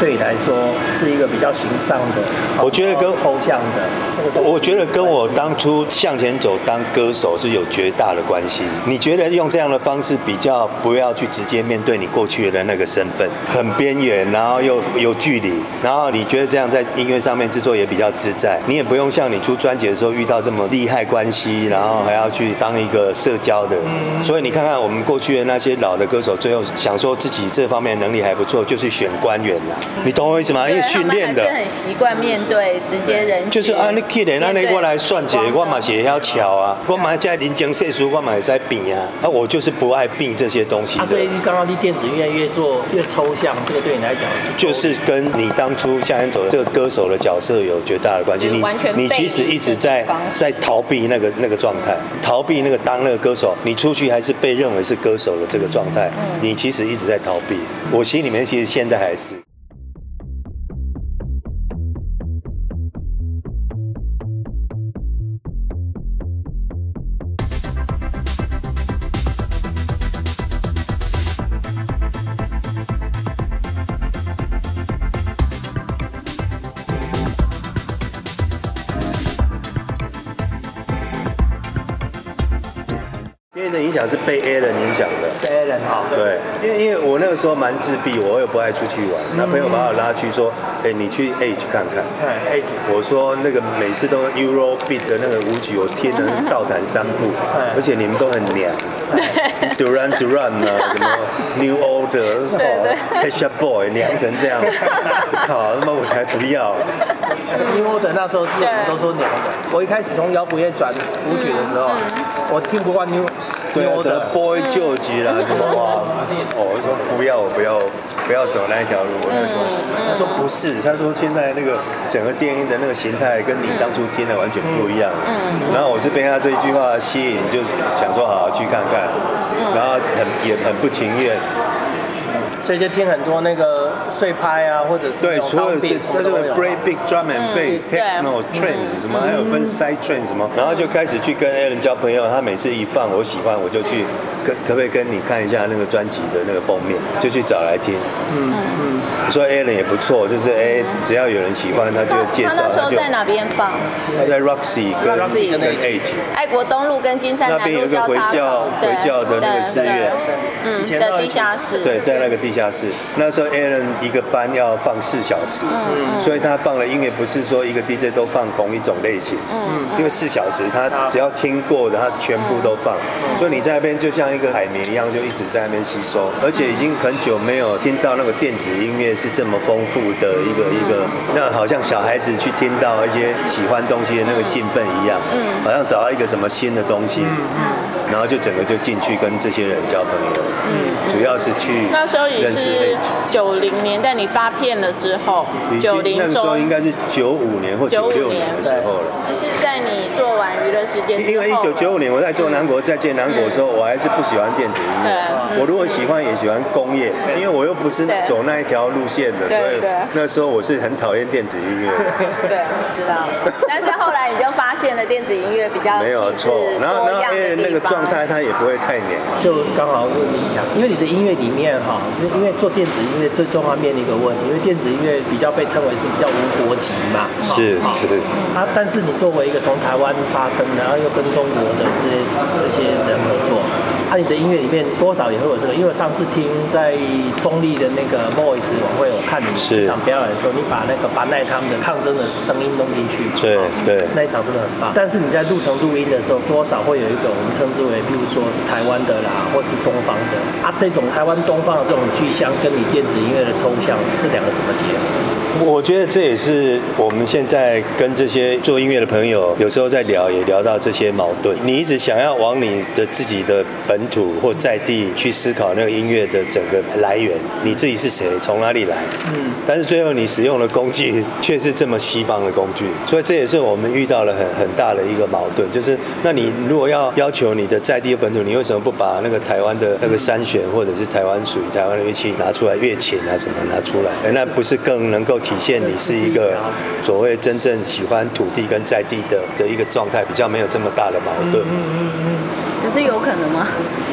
S5: 对你来说是一个比较形上的，
S4: 我觉得跟
S5: 抽象的，
S4: 我觉得跟我当初向前走当歌手是有绝大的关系。你觉得用这样的方式比较不要去直接面对你过去的那个身份，很边缘，然后又有距离，然后你觉得这样在音乐上面制作也比较自在，你也不用像你出专辑的时候遇到这么利害关系，然后还要去当一个社交的。所以你看看我们过去的那些老的歌手，最后想说自己这方面能力还不错，就是选官员啦。你懂我意思吗？因为训练的
S6: 很习惯面对直接人，
S4: 就是啊，你去年那你我来算一个，我嘛是会晓巧啊，我嘛在临江世书，我嘛会在比啊，啊，我就是不爱比这些东西
S5: 啊，所以
S4: 的。
S5: 刚刚的电子音乐越做越抽象，这个对你来讲是
S4: 就是跟你当初向前走的这个歌手的角色有绝大的关系。你
S6: 完全
S4: 你其实一直在在逃避那个那个状态，逃避那个当那个歌手，你出去还是被认为是歌手的这个状态，
S6: 嗯
S4: 你其实一直在逃避。我心里面其实现在还是。被 A 人影响的。
S5: 被 A 人哈，
S4: 对，因为因为我那个时候蛮自闭，我也不爱出去玩。那朋友把我拉去说，哎，你去 A 去看看。
S5: 对，哎，
S4: 我说那个每次都 Euro Beat 的那个舞曲，我听的倒弹三步，而且你们都很娘，Duran Duran 啊，什么 New Order，哦 p e s h a Boy 娘成这样，靠，他妈我才不要。
S5: 因为我等那时候是我们都说娘的。我一开始从摇滚乐转舞曲的时候啊，我听不惯
S4: 什么
S5: Order。
S4: Boy George 啦，什么哇，哦，我说不要，我不要，不要走那一条路。我那时候他说不是，他说现在那个整个电音的那个形态跟你当初听的完全不一样。嗯然后我是被他这一句话吸引，就想说好好去看看，然后很也很不情愿。
S5: 所以就听很多那个碎拍啊，或者是
S4: 对，所有
S5: downbeat
S4: 这这个 break big drum and bass
S6: 对
S4: techno trance 什么，还有分 side trance 什么，然后就开始去跟 Alan 交朋友。他每次一放我喜欢，我就去跟可不可以跟你看一下那个专辑的那个封面，就去找来听。嗯嗯，说 Alan 也不错，就是哎，只要有人喜欢，他就介绍，他
S6: 那时候在哪边放？
S4: 他在 Roxy 跟
S5: Roxy
S4: 跟
S5: 跟
S4: Age
S6: 爱国东路跟金山
S4: 那
S6: 南路
S4: 边有一个回
S6: 交叉
S4: 教
S6: 口，
S4: 回教的那个寺院。
S6: 嗯
S5: 以前到
S6: 的地下室，
S4: 对，在那个地下室。那时候 Alan 一个班要放四小时，嗯所以他放的音乐不是说一个 DJ 都放同一种类型，嗯因为四小时他只要听过的，他全部都放，所以你在那边就像一个海绵一样，就一直在那边吸收，而且已经很久没有听到那个电子音乐是这么丰富的一个一个，那好像小孩子去听到一些喜欢东西的那个兴奋一样，好像找到一个什么新的东西，然后就整个就进去跟这些人交朋友，嗯。主要是去
S6: 那时候也是九零年代，你发片了之后
S4: 已，
S6: 九零
S4: 那个时候应该是九五年或九
S6: 95
S4: 六年
S6: 年。
S4: 的时候了。
S6: 就是在你做完娱乐时间
S4: 因为一九九五年我在做南国，再见南国的时候，我还是不喜欢电子音乐。
S6: 对。
S4: 我如果喜欢，也喜欢工业，因为我又不是走那一条路线的，
S6: 对
S4: 所以
S6: 对。
S4: 那时候我是很讨厌电子音乐的。
S6: 对，知道。但是后来你就发现了电子音乐比较
S4: 没有错，然后然后因为那个状态，它也不会太黏。
S5: 就刚好问你讲，因为你的音乐里面哈，因为做电子音乐最重要面临一个问题，因为电子音乐比较被称为是比较无国籍嘛，
S4: 是是
S5: 啊，但是你作为一个从台湾发生的，然后又跟中国的这些这些人合作，啊，你的音乐里面多少也会有这个，因为我上次听在中立的那个 Voice 晚会，我看你
S4: 是。
S5: 这场表演的时候，你把那个巴奈他们的抗争的声音弄进去，
S4: 对对。
S5: 那一场真的很棒。但是你在录成录音的时候，多少会有一个我们称之为，比如说是台湾的啦，或是东方的。啊，这种台湾东方的这种具象，跟你电子音乐的抽象，这两个怎么结合？
S4: 我觉得这也是我们现在跟这些做音乐的朋友有时候在聊，也聊到这些矛盾。你一直想要往你的自己的本土或在地去思考那个音乐的整个来源，你自己是谁，从哪里来？嗯。但是最后你使用的工具却是这么西方的工具，所以这也是我们遇到了很很大的一个矛盾，就是那你如果要要求你的在地的本土，你为什么不把那个台湾的那个三弦或者是台湾属于台湾的乐器拿出来，乐琴啊什么拿出来？那不是更能够体现你是一个所谓真正喜欢土地跟在地的的一个状态，比较没有这么大的矛盾。
S6: 可是有可能吗？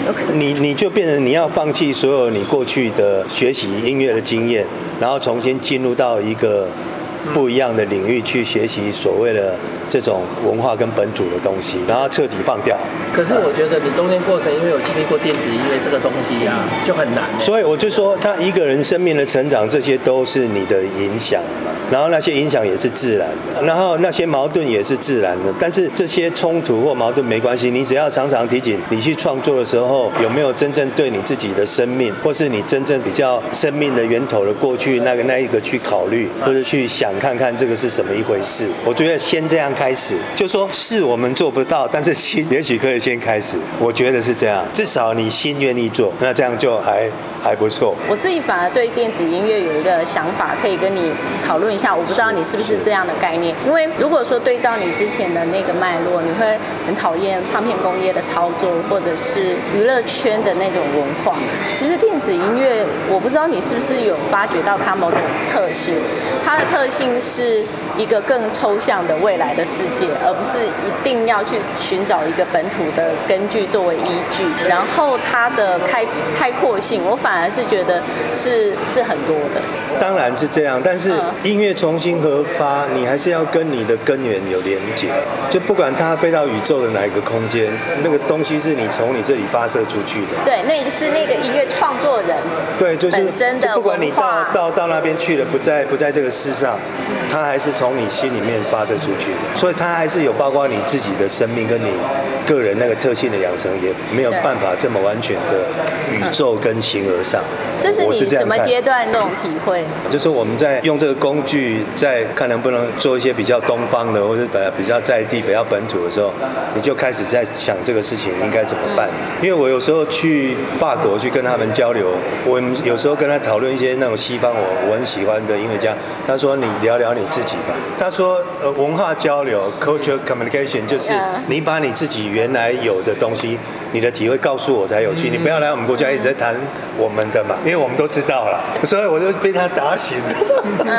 S6: 有可能。
S4: 你你就变成你要放弃所有你过去的学习音乐的经验，然后重新进入到一个不一样的领域去学习所谓的这种文化跟本土的东西，然后彻底放掉。
S5: 可是我觉得你中间过程，因为有经历过电子音乐这个东西呀、就很难。
S4: 所以我就说，他一个人生命的成长，这些都是你的影响嘛。然后那些影响也是自然的，然后那些矛盾也是自然的。但是这些冲突或矛盾没关系，你只要常常提醒你去创作的时候，有没有真正对你自己的生命，或是你真正比较生命的源头的过去那个那一个去考虑，或者去想看看这个是什么一回事。我觉得先这样开始，就说是我们做不到，但是心也许可以先开始。我觉得是这样，至少你心愿意做，那这样就还还不错。
S3: 我自己反而对电子音乐有一个想法，可以跟你讨论一下。我不知道你是不是这样的概念，因为如果说对照你之前的那个脉络，你会很讨厌唱片工业的操作，或者是娱乐圈的那种文化。其实电子音乐，我不知道你是不是有发掘到它某种特性，它的特性是一个更抽象的未来的世界，而不是一定要去寻找一个本土的根据作为依据。然后它的开开阔性，我反而是觉得是是很多的。
S4: 当然是这样，但是
S3: 嗯
S4: 音乐重新合发，你还是要跟你的根源有连接。就不管它飞到宇宙的哪一个空间，那个东西是你从你这里发射出去的。
S3: 对，那个是那个音乐创作人，
S4: 对，就是
S3: 本身的
S4: 不管你到到到那边去了，不在不在这个世上，它还是从你心里面发射出去的。所以它还是有包括你自己的生命跟你个人那个特性的养成，也没有办法这么完全的宇宙跟形而上。
S3: 这是你什么阶段那种体会？
S4: 就是我们在用这个工具，在看能不能做一些比较东方的，或者比较比较在地、比较本土的时候，你就开始在想这个事情应该怎么办。因为我有时候去法国去跟他们交流，我们有时候跟他讨论一些那种西方我我很喜欢的音乐家，他说你聊聊你自己吧。他说呃文化交流 （cultural communication） 就是
S3: 嗯
S4: 你把你自己原来有的东西。你的体会告诉我才有趣，你不要来我们国家一直在谈我们的嘛，因为我们都知道了，所以我就被他打醒。
S3: 嗯，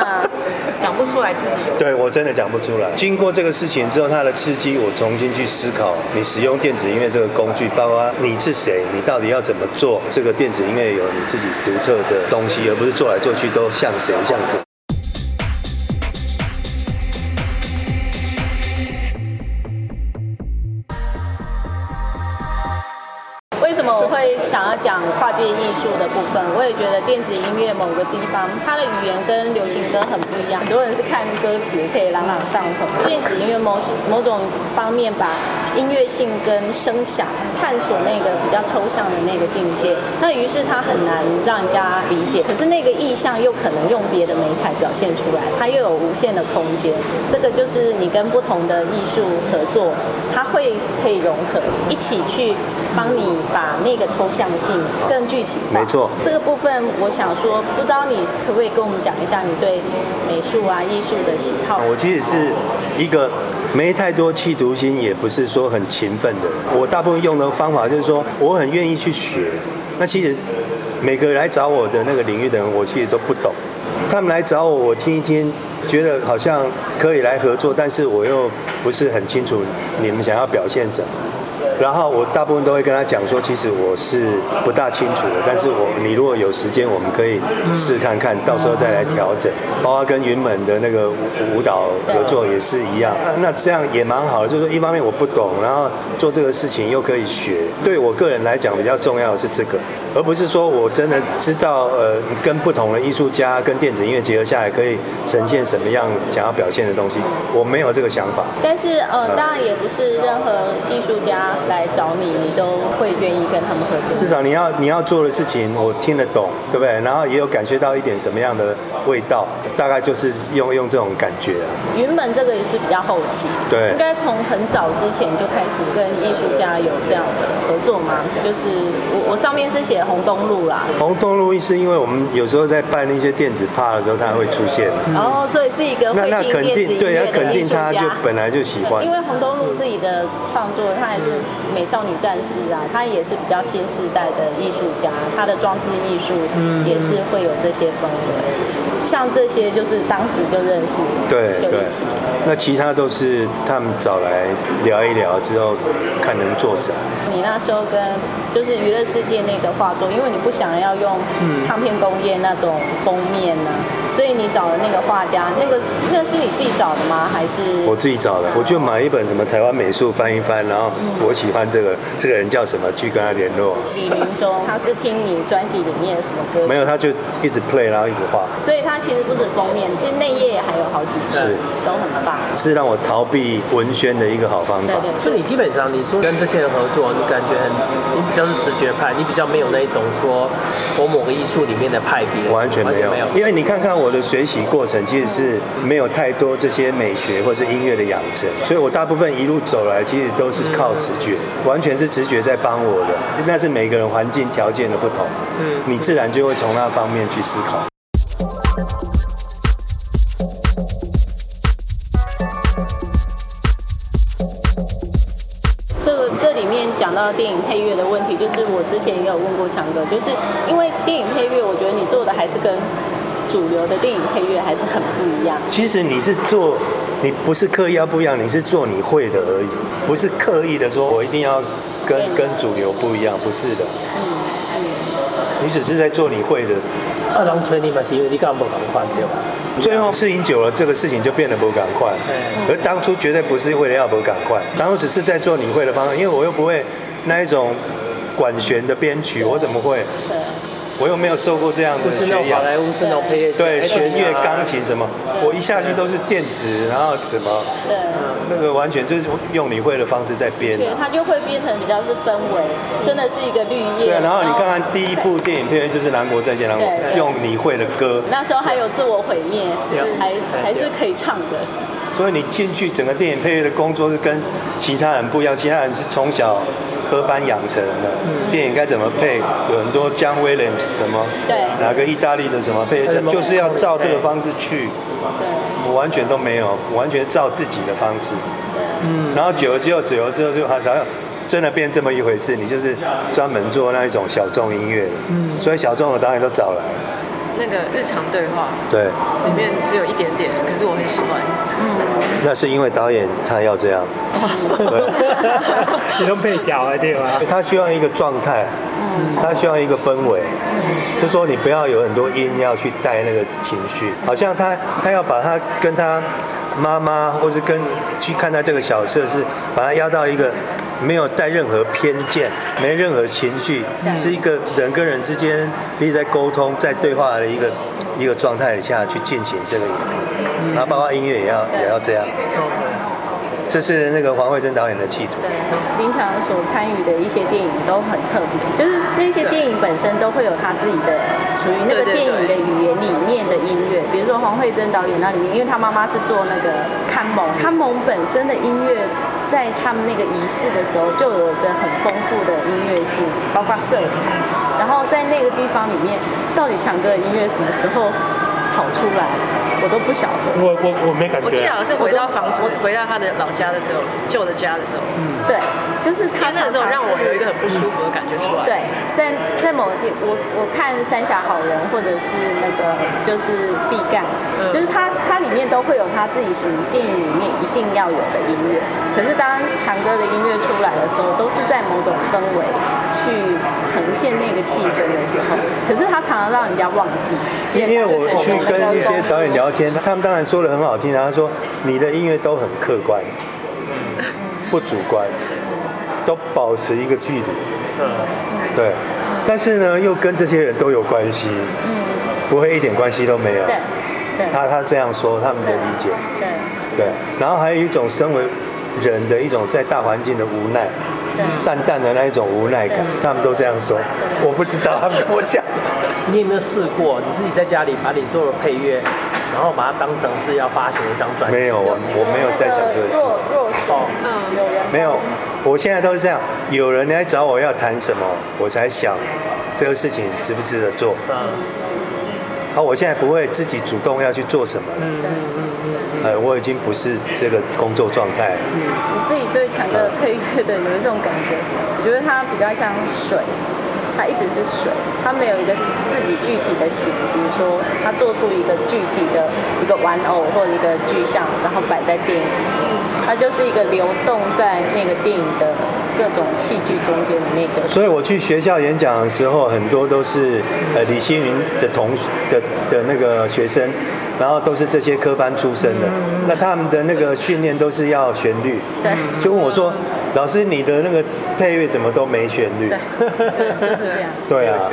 S6: 讲不出来自己有。
S4: 对我真的讲不出来。经过这个事情之后，他的刺激，我重新去思考，你使用电子音乐这个工具，包括你是谁，你到底要怎么做这个电子音乐有你自己独特的东西，而不是做来做去都像谁像谁。
S3: 为什么我会想要讲跨界艺术的部分？我也觉得电子音乐某个地方，它的语言跟流行歌很不一样。很多人是看歌词可以朗朗上口，电子音乐某某种方面吧音乐性跟声响探索那个比较抽象的那个境界，那于是它很难让人家理解。可是那个意象又可能用别的美彩表现出来，它又有无限的空间。这个就是你跟不同的艺术合作，它会可以融合，一起去帮你把那个抽象性更具体化。
S4: 没错
S3: 这个部分我想说，不知道你可不可以跟我们讲一下你对美术啊、艺术的喜好？
S4: 我其实是一个没太多企图心，也不是说很勤奋的人。我大部分用的方法就是说，我很愿意去学。那其实每个来找我的那个领域的人，我其实都不懂。他们来找我，我听一听，觉得好像可以来合作，但是我又不是很清楚你们想要表现什么。然后我大部分都会跟他讲说，其实我是不大清楚的，但是我你如果有时间，我们可以试看看，到时候再来调整。包括跟云门的那个舞舞蹈合作也是一样，那那这样也蛮好的，就是说一方面我不懂，然后做这个事情又可以学。对我个人来讲，比较重要的是这个，而不是说我真的知道呃跟不同的艺术家跟电子音乐结合下来可以呈现什么样想要表现的东西，我没有这个想法。
S3: 但是呃，当然也不是任何艺术家来找你，你都会愿意跟他们合作。
S4: 至少你要你要做的事情，我听得懂，对不对？然后也有感觉到一点什么样的味道，大概就是用用这种感觉啊。
S3: 云门这个也是比较后期，
S4: 对
S3: 应该从很早之前就开始跟艺术家有这样的合作吗？就是我我上面是写红东路啦，
S4: 红东路是因为我们有时候在办那些电子趴的时候，它会出现。
S3: 然后所以是一个
S4: 那那肯定对，
S3: 乐
S4: 那肯定他就。本来就喜欢
S3: 因。为红东路自己的创作，他也是美少女战士啊，他也是比较新时代的艺术家，他的装置艺术也是会有这些风格。像这些就是当时就认识，
S4: 对对那其他都是他们找来聊一聊之后，看能做什么。
S3: 你那时候跟就是娱乐世界那个画作，因为你不想要用唱片工业那种封面呢、所以你找了那个画家，那个是那是你自己找的吗？还是
S4: 我自己找的，我就买一本什么台湾美术翻一翻，然后我喜欢这个这个人叫什么，去跟他联络。
S3: 李云中？他是听你专辑里面的什么歌？
S4: 没有，他就一直 play，然后一直画，
S3: 所以它其实不止封面，其实内页还有好几个，
S4: 是。
S3: 都很棒。
S4: 是让我逃避文宣的一个好方法。
S3: 对对，
S5: 所以你基本上你说跟这些人合作，你感觉很，你比较是直觉派，你比较没有那一种说从某个艺术里面的派别，
S4: 完全没有，因为你看看我的学习过程，其实是没有太多这些美学或是音乐的养成，所以我大部分一路走来，其实都是靠直觉，完全是直觉在帮我的。那是每个人环境条件的不同，
S5: 嗯。
S4: 你自然就会从那方面去思考。
S3: 这个这里面讲到电影配乐的问题，就是我之前也有问过强哥，就是因为电影配乐，我觉得你做的还是跟主流的电影配乐还是很不一样。
S4: 其实你是做，你不是刻意要不一样，你是做你会的而已，不是刻意的说我一定要跟跟主流不一样，不是的。你只是在做你会的，
S5: 二郎吹你嘛是因为你干不赶快对吧？
S4: 最后适应久了，这个事情就变得不赶快。而当初绝对不是为了要不赶快，当初只是在做你会的方向，因为我又不会那一种管弦的编曲，我怎么会？
S3: 对，
S4: 我又没有受过这样的学养。
S5: 种好莱坞是那种配乐，
S4: 对，
S5: 哎
S4: 弦乐、
S5: 啊
S4: 钢琴什么，我一下去都是电子，然后什么，
S3: 对。
S4: 那个完全就是用你会的方式在编。
S3: 对，它就会变成比较是氛围，真的是一个绿叶。
S4: 对，然后你看看第一部电影配乐就是《南国再见南国
S3: 对》，对
S4: 用你会的歌，
S3: 那时候还有自我毁灭，
S5: 对
S3: 还还是可以唱的。
S4: 所以你进去整个电影配乐的工作是跟其他人不一样，其他人是从小科班养成的，电影该怎么配，有很多 John Williams 什么，
S3: 对。
S4: 哪个意大利的什么配乐，就是要照这个方式去，
S3: 对，
S4: 我完全都没有，完全照自己的方式，嗯，然后久了之后，久了之后就好像真的变这么一回事，你就是专门做那一种小众音乐的，嗯，所以小众的导演都找来，
S6: 那个日常对话
S4: 对，
S6: 里面只有一点点，可是我很喜欢。
S4: 那是因为导演他要这样，对。
S5: 你都配角了对吧？
S4: 他需要一个状态，他需要一个氛围，就说你不要有很多音要去带那个情绪，好像他他要把他跟他妈妈，或是跟去看待这个小事，是把他压到一个没有带任何偏见、没任何情绪，是一个人跟人之间彼此在沟通、在对话的一个一个状态下去进行这个影片，然后包括音乐也要也要这样，这是那个黄慧珍导演的企图。
S3: 对，林强所参与的一些电影都很特别，就是那些电影本身都会有他自己的属于那个电影的语言里面的音乐，比如说黄慧珍导演那里面，因为他妈妈是做那个看蒙，看蒙本身的音乐，在他们那个仪式的时候就有一个很丰富的音乐性，包括色彩，然后在那个地方里面，到底强哥的音乐什么时候跑出来，我都不晓得。
S5: 我我我没感觉
S6: 我记得好。像是回到房子，回到他的老家的时候，旧的家的时候，嗯
S3: 对，就是他
S6: 他那个时候让我有一个很不舒服的感觉出来。
S3: 对，在在某个地，我我看《三峡好人》或者是那个就是毕赣，
S6: 嗯
S3: 就是他他里面都会有他自己属于电影里面一定要有的音乐。可是当强哥的音乐出来的时候，都是在某种氛围去呈现那个气氛的时候，可是他常常让人家忘记。
S4: 因为我去跟一些导演聊天，他们当然说的很好听，然后说你的音乐都很客观，不主观，都保持一个距离，
S5: 嗯，
S4: 对。但是呢，又跟这些人都有关系，嗯。不会一点关系都没有。
S3: 对。对。
S4: 他他这样说，他们的理解，
S3: 对。
S4: 对。然后还有一种身为人的一种在大环境的无奈，淡淡的那一种无奈感，他们都这样说。我不知道，他们跟我讲。
S5: 你有没有试过你自己在家里把你做的配乐，然后把它当成是要发行一张专辑？
S4: 没有，我我没有在想这个事。
S3: 弱弱水，嗯，有人
S4: 没有，我现在都是这样，有人来找我要谈什么，我才想这个事情值不值得做。
S5: 嗯
S4: 好，我现在不会自己主动要去做什么了。
S5: 嗯嗯嗯嗯
S4: 呃，我已经不是这个工作状态了。
S3: 你自己对强哥的配乐的有一种感觉，我觉得它比较像水，它一直是水，它没有一个自己具体的形，比如说它做出一个具体的一个玩偶或者一个具象，然后摆在电影里面，它就是一个流动在那个电影的各种戏剧中间的那个。
S4: 所以我去学校演讲的时候，很多都是呃李星云的同的的那个学生。然后都是这些科班出身的，那他们的那个训练都是要旋律，
S3: 对，
S4: 就问我说，老师你的那个配乐怎么都没旋律？
S3: 对，就是这样。
S4: 对啊，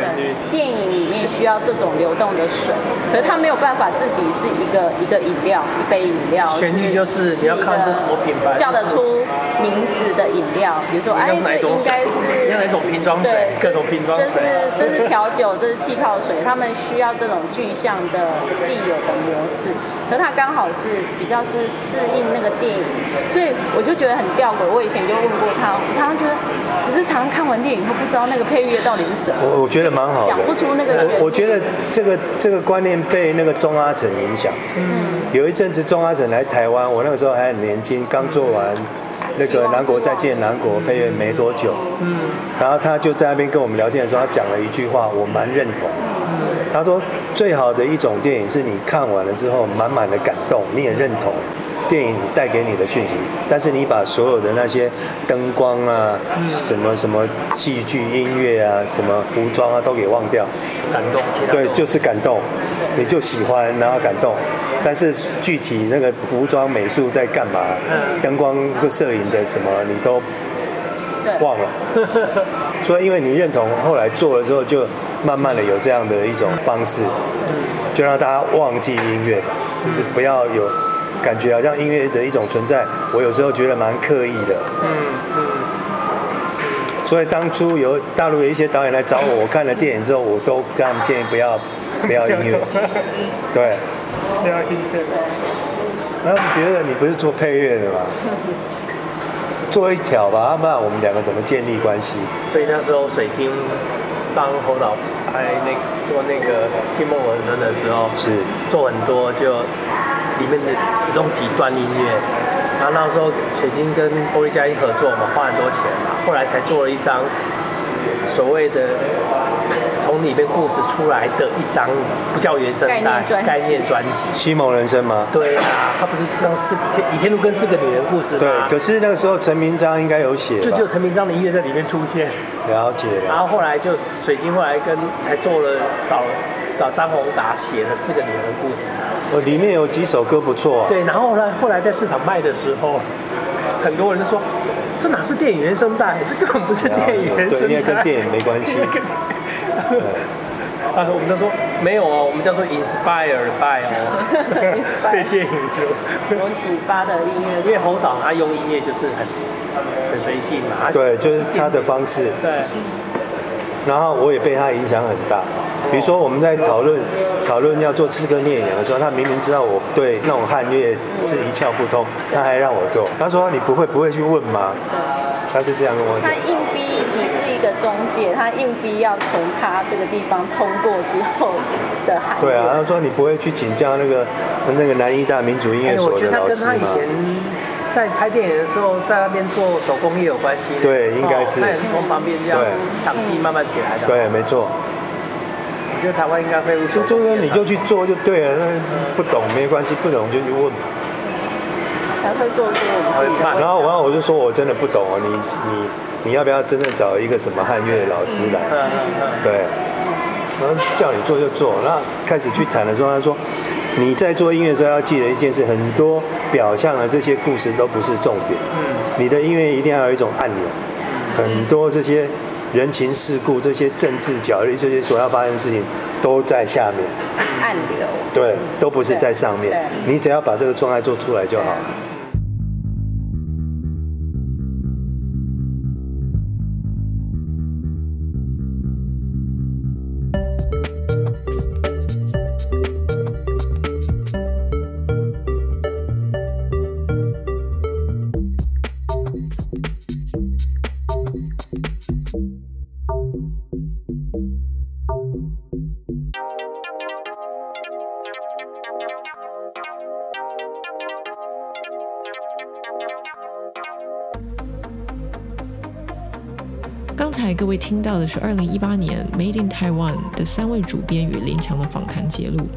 S3: 电影里面需要这种流动的水，可是他没有办法自己是一个一个饮料，一杯饮料。
S5: 旋律就是你要看这什么品牌，
S3: 叫得出名字的饮料，比如说哎，这应该是
S5: 用哪种瓶装水？各种瓶装水。
S3: 这是这是调酒，这是气泡水，他们需要这种具象的既有的。模式，可是它刚好是比较是适应那个电影，所以我就觉得很吊诡。我以前就问过他，我常常觉得，可是常常看完电影后不知道那个配乐到底是什么。
S4: 我我觉得蛮好的，
S3: 讲不出那个。
S4: 我我觉得这个这个观念被那个钟阿成影响。嗯。有一阵子钟阿成来台湾，我那个时候还很年轻，刚做完那个《南国再见南国》配乐没多久。嗯。然后他就在那边跟我们聊天的时候，他讲了一句话，我蛮认同。他说：“最好的一种电影是你看完了之后满满的感动，你也认同电影带给你的讯息，但是你把所有的那些灯光啊、什么什么戏剧、音乐啊、什么服装啊都给忘掉，
S5: 感动，
S4: 对，就是感动，你就喜欢，然后感动，但是具体那个服装美术在干嘛，灯光和摄影的什么你都忘了，所以因为你认同，后来做了之后就。”慢慢的有这样的一种方式，就让大家忘记音乐，就是不要有感觉好像音乐的一种存在。我有时候觉得蛮刻意的。嗯嗯。所以当初有大陆有一些导演来找我，我看了电影之后，我都跟他们建议不要不要音乐。对。
S5: 不要音乐。
S4: 他们觉得你不是做配乐的吗？做一条吧，那我们两个怎么建立关系？
S5: 所以那时候水晶。帮侯导拍那做那个《星梦纹身》的时候，
S4: 是
S5: 做很多，就里面的只用几段音乐。然后那时候水晶跟玻璃佳音合作嘛，花很多钱嘛，后来才做了一张所谓的。从里面故事出来的一张不叫原声带概念专辑《
S4: 西蒙人生》吗？
S5: 对啊，他不是让四天李天禄跟四个女人故事吗？
S4: 对，可是那个时候陈明章应该有写，
S5: 就只有陈明章的音乐在里面出现。
S4: 了解。
S5: 然后后来就水晶后来跟才做了找找张宏达写的四个女人故事。
S4: 哦，里面有几首歌不错。
S5: 对，然后呢，后来在市场卖的时候，很多人都说这哪是电影原声带？这根本不是电影原声带。
S4: 对，因为跟电影没关系。
S5: 啊，我们都说没有哦，我们叫做 inspired by 哦，被电影
S3: 所启发的音乐。
S5: 因为侯导他用音乐就是很很随性嘛，
S4: 对，就是他的方式。
S5: 对。
S4: 然后我也被他影响很大，比如说我们在讨论讨论要做刺客聂隐娘的时候，他明明知道我对那种汉乐是一窍不通，他还让我做。他说你不会不会去问吗？他是这样跟我讲。
S3: 他硬逼你是一个中介，他硬逼要从他这个地方通过之后的汉
S4: 对啊，他说你不会去请教那个那个南医大民族音乐所的老师吗？
S5: 在拍电影的时候，在那边做手工业有关系。
S4: 对，应该是。
S5: 他也是从旁边这样场记慢慢起来的。
S4: 对，没错。
S5: 我觉得台湾应该会。
S4: 就就说你就去做就对了，那不懂没关系，不懂就去问
S3: 会做出我们自己
S4: 然后，然后我就说我真的不懂哦，你你你要不要真正找一个什么汉乐的老师来？对。然后叫你做就做，然后开始去谈的时候，他说。你在做音乐的时候要记得一件事，很多表象的这些故事都不是重点。嗯，你的音乐一定要有一种暗流，很多这些人情世故、这些政治角力、这些所要发生的事情都在下面。
S3: 暗流。
S4: 对，都不是在上面。你只要把这个状态做出来就好。
S2: 刚是二零一八年 Made in Taiwan 的三位主编与林强的访谈节录，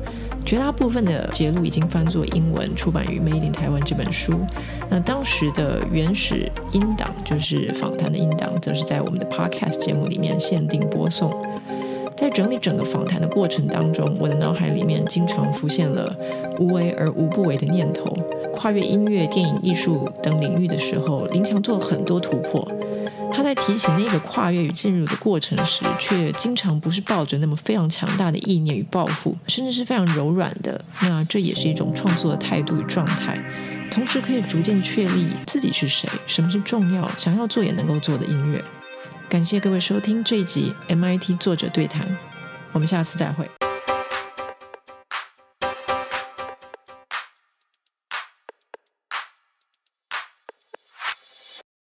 S2: 绝大部分的节录已经翻作英文出版于 Made in Taiwan 这本书。那当时的原始音档，就是访谈的音档，则是在我们的 Podcast 节目里面限定播送。在整理整个访谈的过程当中，我的脑海里面经常浮现了无为而无不为的念头。跨越音乐、电影、艺术等领域的时候，林强做了很多突破。他在提起那个跨越与进入的过程时，却经常不是抱着那么非常强大的意念与抱负，甚至是非常柔软的。那这也是一种创作的态度与状态，同时可以逐渐确立自己是谁，什么是重要，想要做也能够做的音乐。感谢各位收听这一集 MIT 作者对谈，我们下次再会。